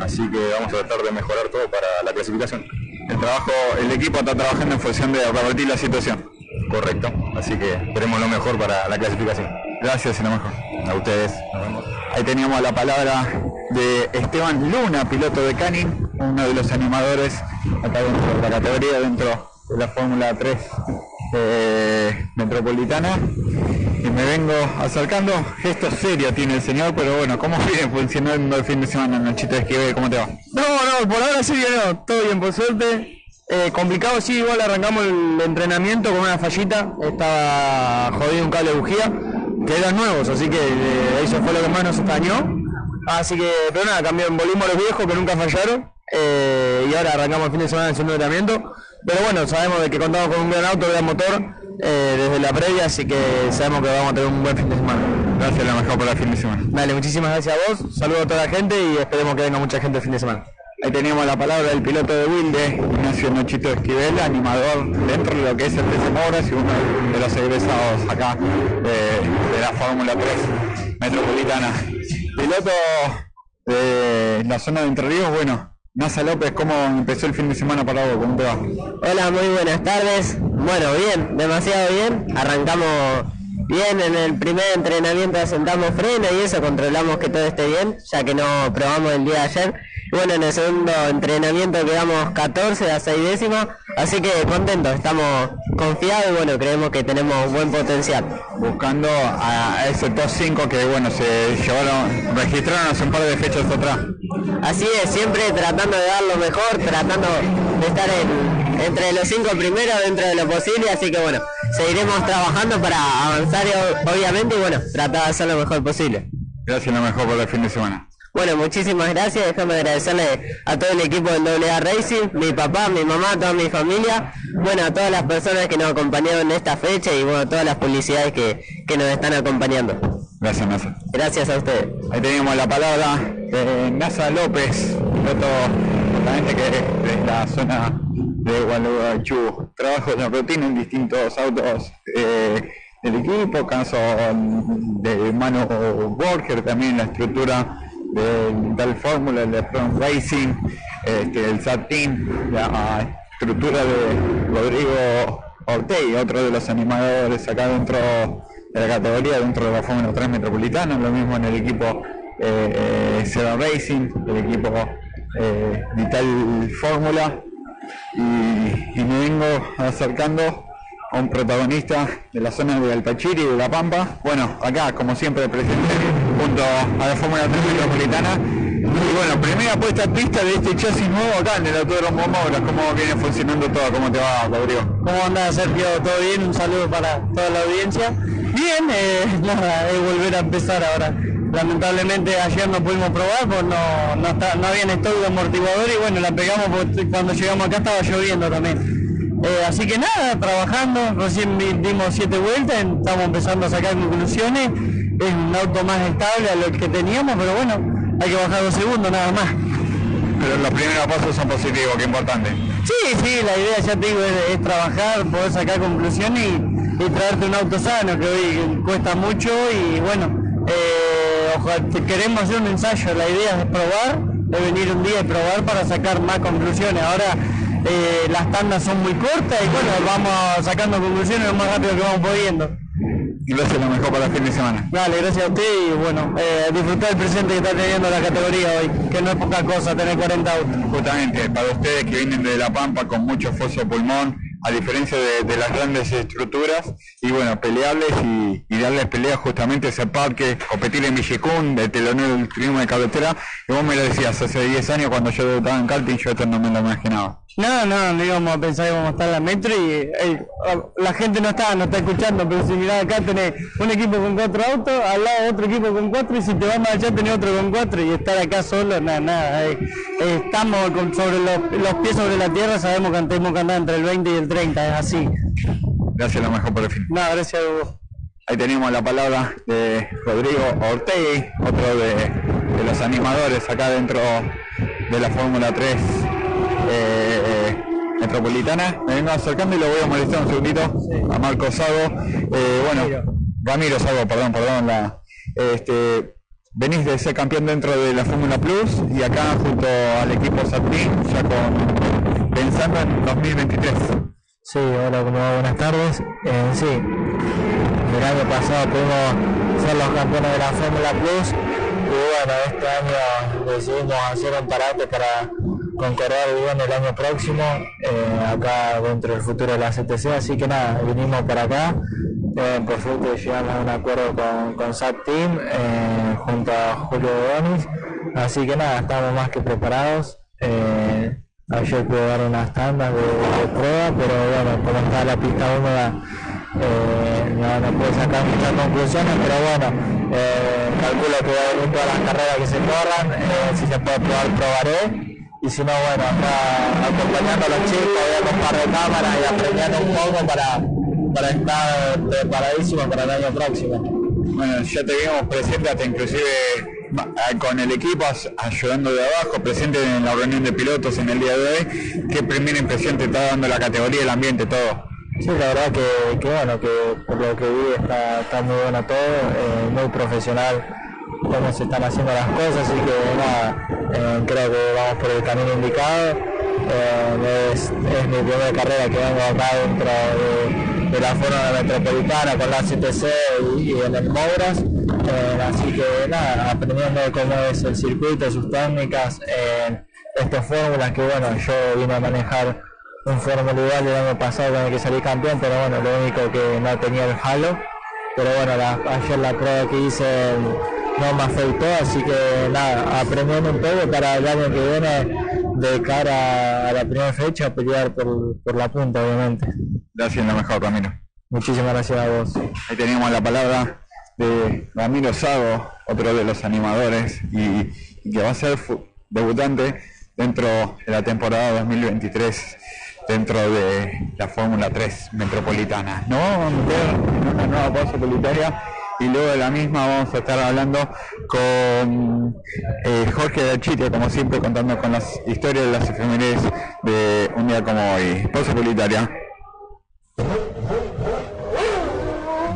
Así que vamos a tratar de mejorar todo para la clasificación. El trabajo, el equipo está trabajando en función de revertir la situación. Correcto, así que esperemos lo mejor para la clasificación. Gracias y lo mejor. A ustedes. Nos vemos. Ahí teníamos la palabra de Esteban Luna, piloto de Canning, uno de los animadores acá dentro de la categoría, dentro de la Fórmula 3 eh, Metropolitana. Me vengo acercando, gesto serio tiene el señor, pero bueno, ¿cómo viene funcionando el fin de semana, Nachito Esquivel? ¿Cómo te va? No, no, por ahora sí que no, todo bien, por suerte. Eh, complicado sí, igual arrancamos el entrenamiento con una fallita, estaba jodido un cable de bujía, que eran nuevos, así que eh, eso fue lo que más nos extrañó. Así que, pero nada, cambió, volvimos los viejos que nunca fallaron, eh, y ahora arrancamos el fin de semana en segundo entrenamiento. Pero bueno, sabemos de que contamos con un gran auto, gran motor, eh, desde la previa, así que sabemos que vamos a tener un buen fin de semana. Gracias, lo mejor para el fin de semana. Dale, muchísimas gracias a vos, saludo a toda la gente y esperemos que venga mucha gente el fin de semana. Ahí teníamos la palabra del piloto de Wilde, Ignacio Nochito Esquivel, animador dentro de lo que es el TC Moras y uno de los egresados acá eh, de la Fórmula 3 Metropolitana. Piloto de la zona de Entre Ríos, bueno, Nasa López, ¿cómo empezó el fin de semana para vos? ¿Cómo te va? Hola, muy buenas tardes. Bueno, bien, demasiado bien. Arrancamos bien en el primer entrenamiento, asentamos freno y eso, controlamos que todo esté bien, ya que no probamos el día de ayer. Y bueno, en el segundo entrenamiento quedamos 14 a 6 décimas, así que contentos, estamos confiados y bueno, creemos que tenemos buen potencial. Buscando a ese top 5 que bueno, se llevaron, registraron hace un par de fechas atrás. Así es, siempre tratando de dar lo mejor, tratando de estar en, entre los cinco primeros dentro de lo posible, así que bueno, seguiremos trabajando para avanzar obviamente y bueno, tratar de hacer lo mejor posible. Gracias, lo mejor para el fin de semana. Bueno, muchísimas gracias. Déjame agradecerle a todo el equipo del AA Racing, mi papá, mi mamá, toda mi familia, bueno, a todas las personas que nos acompañaron en esta fecha y bueno, a todas las publicidades que, que nos están acompañando. Gracias, Nasa. Gracias a ustedes. Ahí teníamos la palabra de Nasa López, piloto justamente que es de la zona de Gualeguaychú. Trabajo de rutina en distintos autos eh, del equipo, caso de Mano Borger, también la estructura del, del Fórmula, el de Front Racing, este, el SAT la estructura de Rodrigo Ortega, otro de los animadores acá dentro de la categoría, dentro de la Fórmula 3 Metropolitana, lo mismo en el equipo eh, eh, Zero Racing, el equipo eh, Vital Fórmula, y, me vengo acercando a un protagonista de la zona de Alpachiri y de La Pampa. Bueno, acá, como siempre, presente junto a la Fórmula 3 Metropolitana. Y bueno, primera puesta en pista de este chasis nuevo acá en el Autódromo Mouras. ¿Cómo viene funcionando todo? ¿Cómo te va, Rodrigo? ¿Cómo anda Sergio? ¿Todo bien? Un saludo para toda la audiencia. Bien, eh, nada, es volver a empezar ahora. Lamentablemente ayer no pudimos probar porque no, no, está- no había stock de amortiguador y bueno, la pegamos porque cuando llegamos acá estaba lloviendo también. Eh, así que nada, trabajando, recién dimos siete vueltas, estamos empezando a sacar conclusiones. Es un auto más estable a lo que teníamos, pero bueno, hay que bajar dos segundos nada más. Pero los primeros pasos son positivos, que importante. Sí, sí, la idea ya te digo es, es trabajar, poder sacar conclusiones y, y traerte un auto sano que hoy cuesta mucho y bueno, eh, ojalá- queremos hacer un ensayo, la idea es probar, de venir un día y probar para sacar más conclusiones. Ahora eh, las tandas son muy cortas y bueno, vamos sacando conclusiones lo más rápido que vamos pudiendo. Y gracias, lo mejor para el fin de semana. Dale, gracias a usted y bueno, eh, disfrutar el presente que está teniendo la categoría hoy, que no es poca cosa tener 40 autos. Justamente, para ustedes que vienen de La Pampa con mucho esfuerzo pulmón, a diferencia de, de las grandes estructuras, y bueno, peleables y, y darles pelea justamente a ese parque, competir en Villicún, de telonero del turismo de carretera, y vos me lo decías, hace 10 años cuando yo estaba en karting, yo esto no me lo imaginaba. No, no, no íbamos a pensar que íbamos a estar en la metro y la gente no está, no está escuchando, pero si mirás acá tenés un equipo con cuatro autos, al lado otro equipo con cuatro y si te vas más allá tenés otro con cuatro y estar acá solo, nada, nada. eh, estamos con- sobre los, los pies sobre la tierra, sabemos que tenemos que andar entre el 20 y el 30, es así. Gracias, lo mejor por el fin. No, gracias a vos. Ahí tenemos la palabra de Rodrigo Ortega, otro de, de los animadores acá dentro de la Fórmula 3 eh, eh, Metropolitana. Me vengo acercando y lo voy a molestar un segundito a Marco Sago. Eh, bueno, Ramiro Sago, perdón, perdón. La, este, venís de ser campeón dentro de la Fórmula Plus y acá junto al equipo Satrin, ya con pensando en 2023. Sí, hola, ¿cómo va? Buenas tardes. Eh, sí, el año pasado pudimos ser los campeones de la Fórmula Plus y bueno, este año decidimos hacer un parate para concordar bien el año próximo eh, acá dentro del futuro de la CTC, así que nada, vinimos para acá. Eh, por suerte llegamos a un acuerdo con, con SAT Team eh, junto a Julio Donis, así que nada, estamos más que preparados. Ayer pude dar unas tandas de, de prueba, pero bueno, como está la pista húmeda, no, no puedo sacar muchas conclusiones, pero bueno, calculo que va a todas las carreras que se corran, si se puede probar, probaré. Y si no, bueno, acá acompañando a los chicos, voy con un par de cámaras y aprendiendo un poco para, para estar preparadísimos para el año próximo. Bueno, ya te vimos presente hasta inclusive ah, con el equipo ayudando de abajo, presente en la reunión de pilotos en el día de hoy. ¿Qué primera impresión te está dando la categoría, el ambiente, todo? Sí, la verdad que, bueno, que por lo que vi está, muy bueno todo, eh, muy profesional cómo se están haciendo las cosas, así que nada, eh, creo que vamos por el camino indicado. Eh, es, mi primera carrera que vengo acá dentro de, la Fórmula Metropolitana con la CTC y, en el Mouras. así que nada, aprendiendo cómo es el circuito, sus técnicas, estas fórmulas que bueno, yo vine a manejar un Fórmula igual el año pasado con el que salí campeón, pero bueno, lo único que no tenía el halo. Pero bueno, ayer la prueba que hice no me afectó, así que nada, aprendiendo un poco para el año que viene de cara a la primera fecha pelear por, la punta, obviamente. Gracias, lo mejor, Ramiro. Muchísimas gracias a vos. Ahí teníamos la palabra de Ramiro Sago, otro de los animadores, y, y que va a ser debutante dentro de la temporada 2023 dentro de la Fórmula 3 metropolitana. Nos vamos a meter en una nueva pausa publicitaria y luego de la misma vamos a estar hablando con eh, Jorge de Chile, como siempre contando con las historias de las efemérides de un día como hoy. Pausa publicitaria.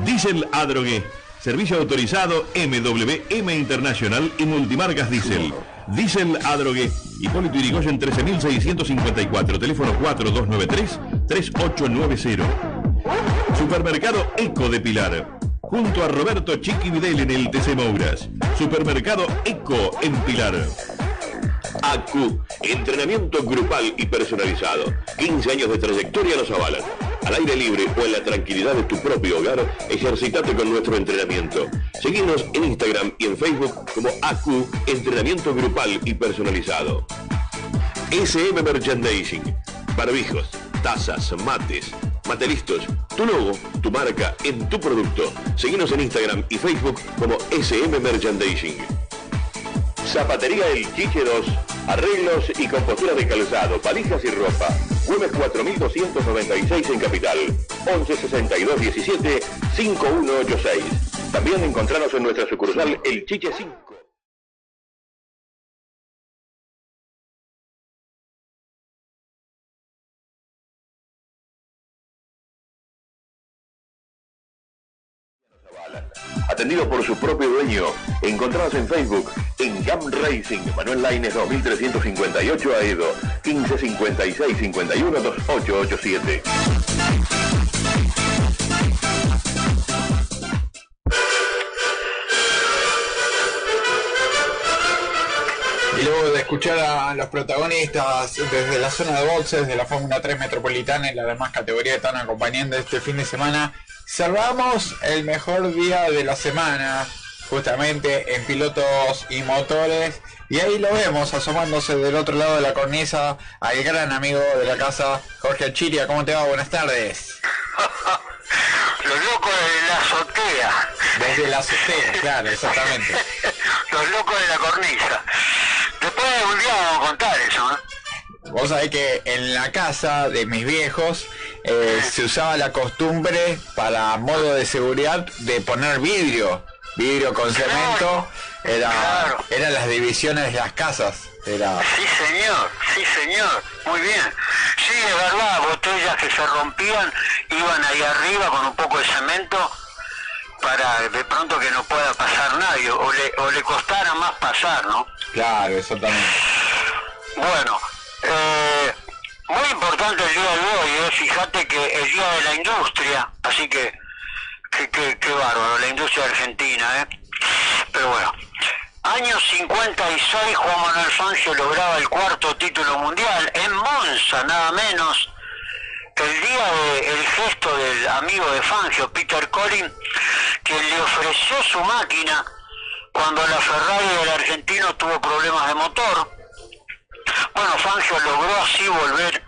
Diesel Adrogué, servicio autorizado MWM Internacional y Multimarcas Diesel. Diesel Adrogué, Hipólito Yrigoyen 13654, teléfono 4293-3890. Supermercado Eco de Pilar, junto a Roberto Chiqui Videl en el TC Mouras. Supermercado Eco en Pilar. ACU, entrenamiento grupal y personalizado. 15 años de trayectoria nos avalan. Al aire libre o en la tranquilidad de tu propio hogar, ejercitate con nuestro entrenamiento. Seguimos en Instagram y en Facebook como ACU, entrenamiento grupal y personalizado. SM Merchandising, barbijos, tazas, mates, matelistos, tu logo, tu marca en tu producto. Seguimos en Instagram y Facebook como SM Merchandising. Zapatería El Chiche 2, arreglos y compostura de calzado, valijas y ropa. Güemes 4296 en Capital. 1162 17 5186. También encontrarnos en nuestra sucursal El Chiche 5. Atendido por su propio dueño. Encontrados en Facebook, en Jam Racing, Manuel Laines 2358 Aedo, 1556 51 2887. Y luego de escuchar a los protagonistas desde la zona de boxes de la Fórmula 3 Metropolitana y las demás categorías que están acompañando este fin de semana, Salvamos el mejor día de la semana, justamente en pilotos y motores. Y ahí lo vemos asomándose del otro lado de la cornisa al gran amigo de la casa, Jorge Chiria. ¿Cómo te va? Buenas tardes. Los locos de la azotea. Desde la azotea, claro, exactamente. Los locos de la cornisa. Después un día vamos a contar eso, ¿eh? Vos sabés que en la casa de mis viejos eh, se usaba la costumbre para modo de seguridad de poner vidrio, vidrio con cemento, era, eran las divisiones de las casas. Era... Sí señor, sí señor, muy bien. Sí, es verdad, botellas que se rompían iban ahí arriba con un poco de cemento para de pronto que no pueda pasar nadie o le, o le costara más pasar, ¿no? Claro, exactamente. Bueno, eh, muy importante el día de hoy, ¿eh? fíjate que el día de la industria, así que qué bárbaro, la industria argentina, ¿eh? Pero bueno, año 56 Juan Manuel Fangio lograba el cuarto título mundial en Monza, nada menos. El día del gesto del amigo de Fangio, Peter Collin, que le ofreció su máquina cuando la Ferrari del argentino tuvo problemas de motor bueno, Fangio logró así volver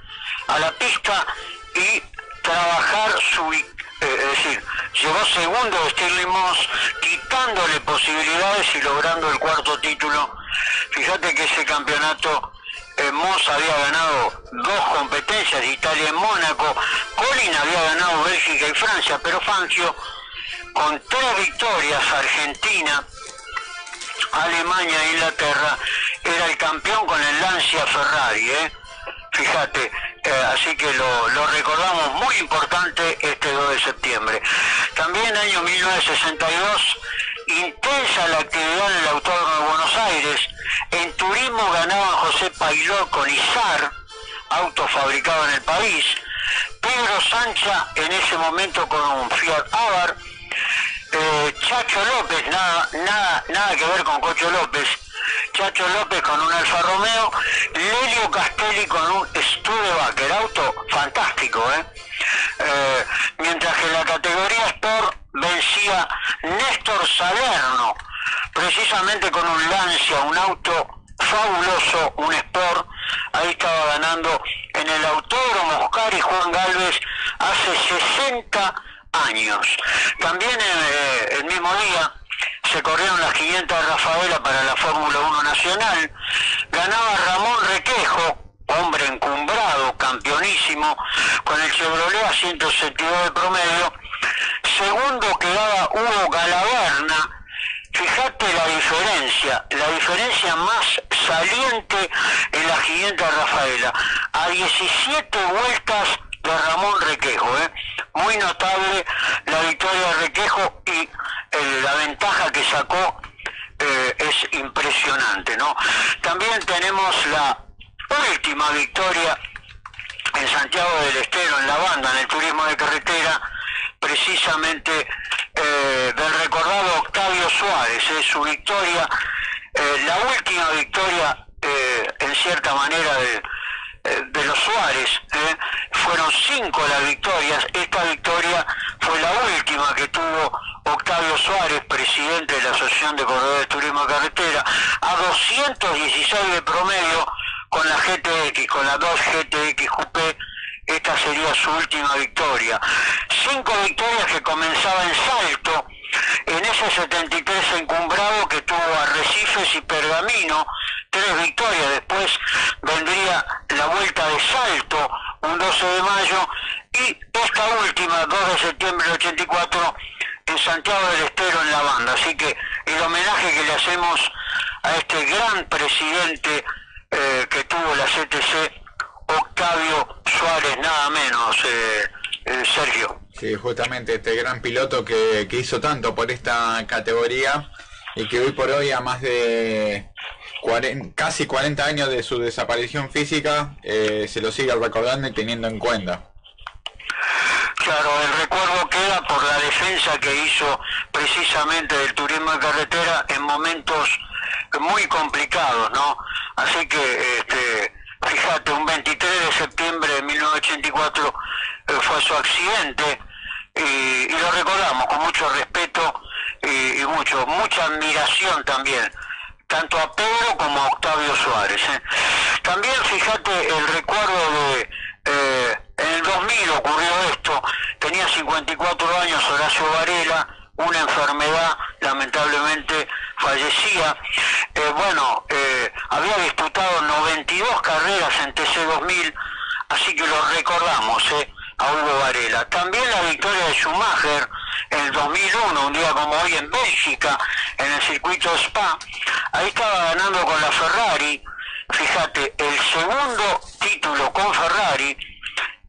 a la pista y trabajar su eh, es decir, llegó segundo de Stirling Moss, quitándole posibilidades y logrando el cuarto título. Fíjate que ese campeonato eh, Moss había ganado dos competencias, Italia en Mónaco, Colin había ganado Bélgica y Francia, pero Fangio con tres victorias, Argentina, Alemania e Inglaterra, era el campeón con el Lancia Ferrari, ¿eh? Fíjate, eh, así que lo, recordamos muy importante este 2 de septiembre. También año 1962, intensa la actividad en el Autódromo de Buenos Aires. En turismo ganaba José Pailó con Izar, auto fabricado en el país. Pedro Sancha en ese momento con un Fiat Abar. Eh, Chacho López, nada, nada, nada que ver con Cocho López, Chacho López con un Alfa Romeo, Lelio Castelli con un Studebaker, auto fantástico, ¿eh? ¿eh? mientras que la categoría Sport vencía Néstor Salerno, precisamente con un Lancia, un auto fabuloso, un Sport, ahí estaba ganando en el Autódromo Oscar y Juan Galvez hace 60 años. También eh, el mismo día se corrieron las 500 de Rafaela para la Fórmula 1 Nacional, ganaba Ramón Requejo, hombre encumbrado, campeonísimo, con el Chevrolet a 172 de promedio, segundo quedaba Hugo Galaverna, fíjate la diferencia, la diferencia más saliente en las 500 de Rafaela, a 17 vueltas de Ramón Requejo, ¿eh? Muy notable la victoria de Requejo y eh, la ventaja que sacó eh, es impresionante, ¿no? También tenemos la última victoria en Santiago del Estero, en la banda, en el turismo de carretera, precisamente eh, del recordado Octavio Suárez, es su victoria, la última victoria en cierta manera de eh, de los Suárez. ¿eh? Fueron cinco las victorias. Esta victoria fue la última que tuvo Octavio Suárez, presidente de la Asociación de Corredores de Turismo de Carretera, a 216 de promedio con la GTX, con la 2 GTX Coupé. Esta sería su última victoria. Cinco victorias que comenzaba en salto en ese 73 encumbrado que tuvo Arrecifes y Pergamino, tres victorias. Después vendría la vuelta de Salto, un 12 de mayo, y esta última, 2 de septiembre del 84, en Santiago del Estero en la banda. Así que el homenaje que le hacemos a este gran presidente eh, que tuvo la CTC, Octavio Suárez, nada menos, eh, eh, Sergio. Sí, justamente este gran piloto que, que hizo tanto por esta categoría y que hoy por hoy a más de casi 40 años de su desaparición física, eh, se lo sigue recordando y teniendo en cuenta. Claro, el recuerdo queda por la defensa que hizo precisamente del turismo de carretera en momentos muy complicados, ¿no? Así que, este, fíjate, un 23 de septiembre de 1984 eh, fue su accidente y, lo recordamos con mucho respeto y, y mucho, mucha admiración también tanto a Pedro como a Octavio Suárez. ¿eh? También fíjate el recuerdo de, eh, en el 2000 ocurrió esto, tenía 54 años Horacio Varela, una enfermedad, lamentablemente fallecía. Eh, bueno, había disputado 92 carreras en TC2000, así que lo recordamos a Hugo Varela. También la victoria de Schumacher en el 2001, un día como hoy en Bélgica, en el circuito Spa, ahí estaba ganando con la Ferrari, fíjate, el segundo título con Ferrari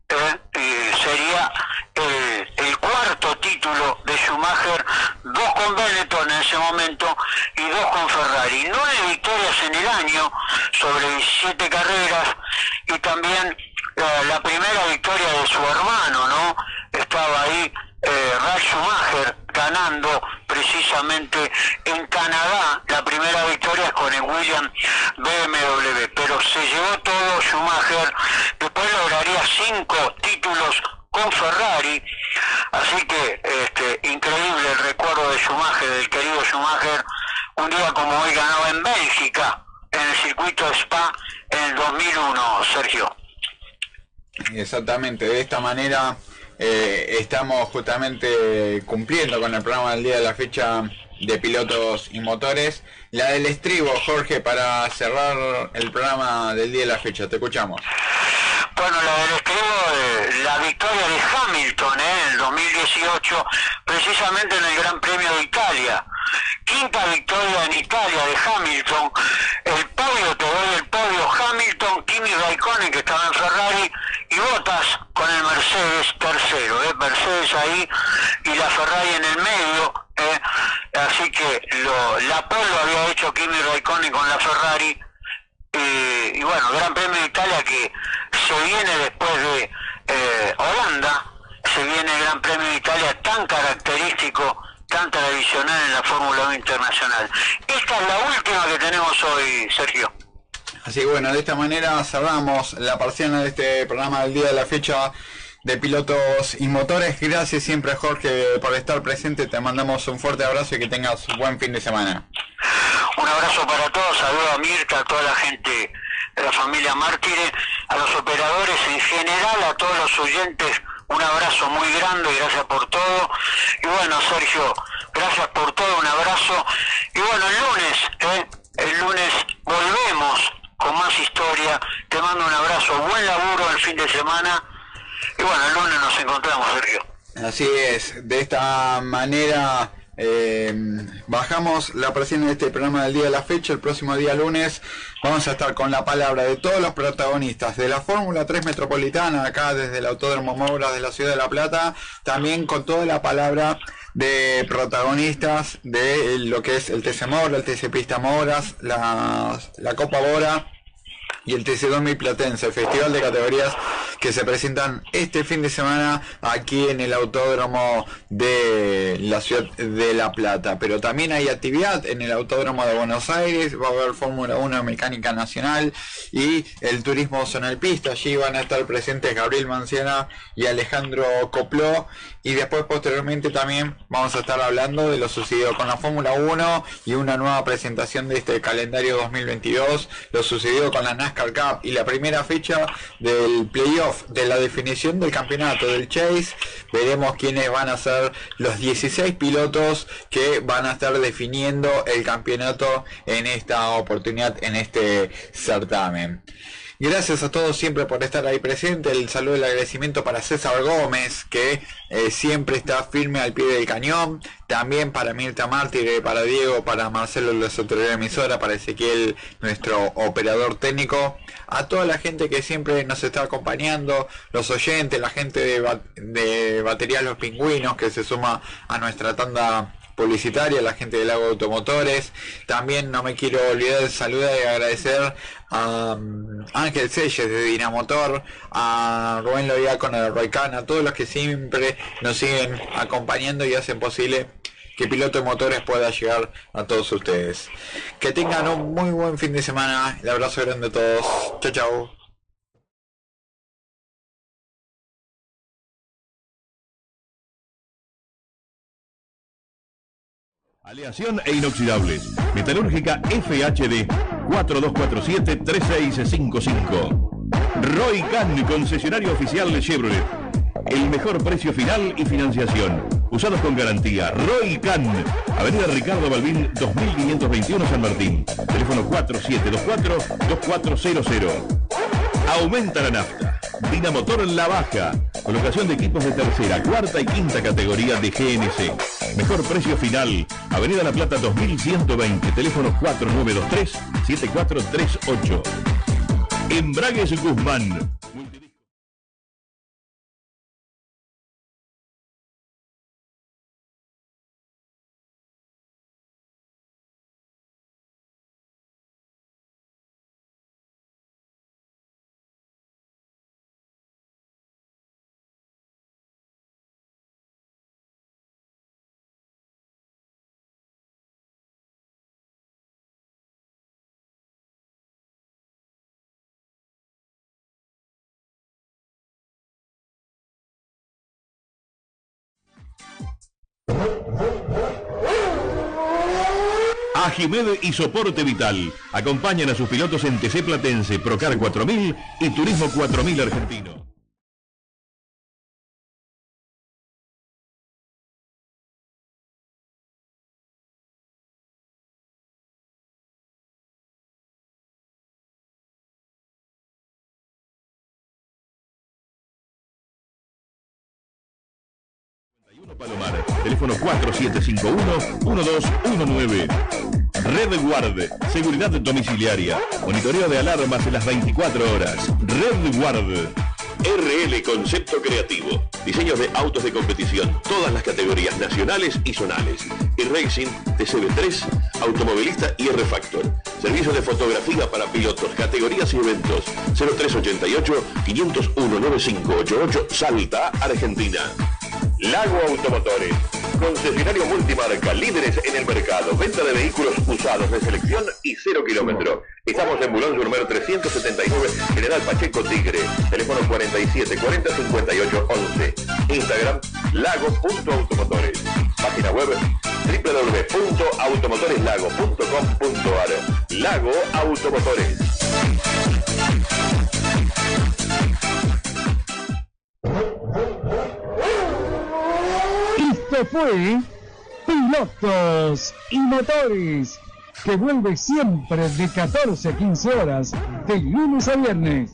eh, eh, sería el, cuarto título de Schumacher, dos con Benetton en ese momento y dos con Ferrari. Nueve victorias en el año sobre 17 carreras y también eh, la primera victoria de su hermano, ¿no? Estaba ahí eh, Ralf Schumacher ganando precisamente en Canadá la primera victoria es con el William BMW, pero se llevó todo Schumacher, después lograría cinco títulos con Ferrari, así que este, increíble el recuerdo de Schumacher, del querido Schumacher, un día como hoy ganaba en Bélgica, en el circuito Spa en el 2001, Sergio. Exactamente, de esta manera eh, estamos justamente cumpliendo con el programa del día de la fecha de pilotos y motores. La del estribo, Jorge, para cerrar el programa del día de la fecha. Te escuchamos. Bueno, la del estribo, la victoria de Hamilton ¿eh? en el 2018, precisamente en el Gran Premio de Italia. Quinta victoria en Italia de Hamilton. El podio, te doy el podio, Hamilton, Kimi Raikkonen que estaba en Ferrari y Bottas con el Mercedes tercero. ¿eh? Mercedes ahí y la Ferrari en el medio. ¿eh? Así que lo, la pole había hecho Kimi Raikkonen con la Ferrari. y bueno, Gran Premio de Italia que se viene después de eh, Holanda, se viene el Gran Premio de Italia tan característico, tan tradicional en la Fórmula 1 internacional. Esta es la última que tenemos hoy, Sergio. Así que bueno, de esta manera cerramos la parcial de este programa del día de la fecha de pilotos y motores. Gracias siempre Jorge por estar presente. Te mandamos un fuerte abrazo y que tengas un buen fin de semana. Un abrazo para todos, saludo a Mirta, a toda la gente de la familia Mártires, a los operadores en general, a todos los oyentes, un abrazo muy grande, gracias por todo. Y bueno, Sergio, gracias por todo, un abrazo. Y bueno, el lunes, ¿eh? el lunes volvemos con más historia. Te mando un abrazo, buen laburo el fin de semana. Y bueno, el lunes nos encontramos, Sergio. Así es, de esta manera eh, bajamos la presión de este programa del día de la fecha. El próximo día lunes vamos a estar con la palabra de todos los protagonistas de la Fórmula 3 Metropolitana, acá desde el Autódromo Mouras de la Ciudad de La Plata. También con toda la palabra de protagonistas de lo que es el TC Mora, el TC Pista la, la Copa Bora y el TC2000 Platense, festival de categorías que se presentan este fin de semana aquí en el autódromo de la ciudad de La Plata. Pero también hay actividad en el autódromo de Buenos Aires, va a haber Fórmula 1 Mecánica Nacional y el turismo zonal pista. Allí van a estar presentes Gabriel Manciana y Alejandro Copló. Y después posteriormente también vamos a estar hablando de lo sucedido con la Fórmula 1 y una nueva presentación de este calendario 2022, lo sucedido con la NASCAR Y la primera fecha del playoff de la definición del campeonato del Chase. Veremos quiénes van a ser los 16 pilotos que van a estar definiendo el campeonato en esta oportunidad, en este certamen. Gracias a todos siempre por estar ahí presente. El saludo y el agradecimiento para César Gómez, que eh, siempre está firme al pie del cañón. También para Mirta Mártir, para Diego, para Marcelo, la autoridad emisora, para Ezequiel, nuestro operador técnico. A toda la gente que siempre nos está acompañando, los oyentes, la gente de, de Batería Los Pingüinos, que se suma a nuestra tanda publicitaria, la gente del Lago Automotores. También no me quiero olvidar de saludar y agradecer a um, Ángel Selles de Dinamotor, a Rubén Loiacono de Roycan, a todos los que siempre nos siguen acompañando y hacen posible que Piloto de Motores pueda llegar a todos ustedes. Que tengan un muy buen fin de semana. El abrazo grande a todos. Chao, chao. Aleación e inoxidables. Metalúrgica FHD 4247-3655. Roy Can, concesionario oficial de Chevrolet. El mejor precio final y financiación. Usados con garantía. Roy Can. Avenida Ricardo Balbín 2521 San Martín. Teléfono 4724-2400. Aumenta la nafta. Dinamotor La Baja. Colocación de equipos de tercera, cuarta y quinta categoría de GNC. Mejor precio final. Avenida La Plata 2120. Teléfono 4923-7438. Embragues Guzmán. Agimed y Soporte Vital acompañan a sus pilotos en TC Platense, Procar 4000 y Turismo 4000 Argentino. Palomar, teléfono 4751-1219. Red Guard, seguridad domiciliaria, monitoreo de alarmas en las 24 horas. Red Guard. RL Concepto Creativo. Diseños de autos de competición, todas las categorías nacionales y zonales. Y Racing, TCB3, Automovilista y R-Factor. Servicio de fotografía para pilotos, categorías y eventos. 0388-501-9588, Salta, Argentina. Lago Automotores. Concesionario multimarca, líderes en el mercado, venta de vehículos usados de selección y cero kilómetro. Estamos en Bulón Surmer 379, General Pacheco Tigre, teléfono 47 40 58 11. Instagram, lago.automotores. Página web www.automotoreslago.com.ar. Lago Automotores. Esto fue Pilotos y Motores, que vuelve siempre de 14 a 15 horas, de lunes a viernes.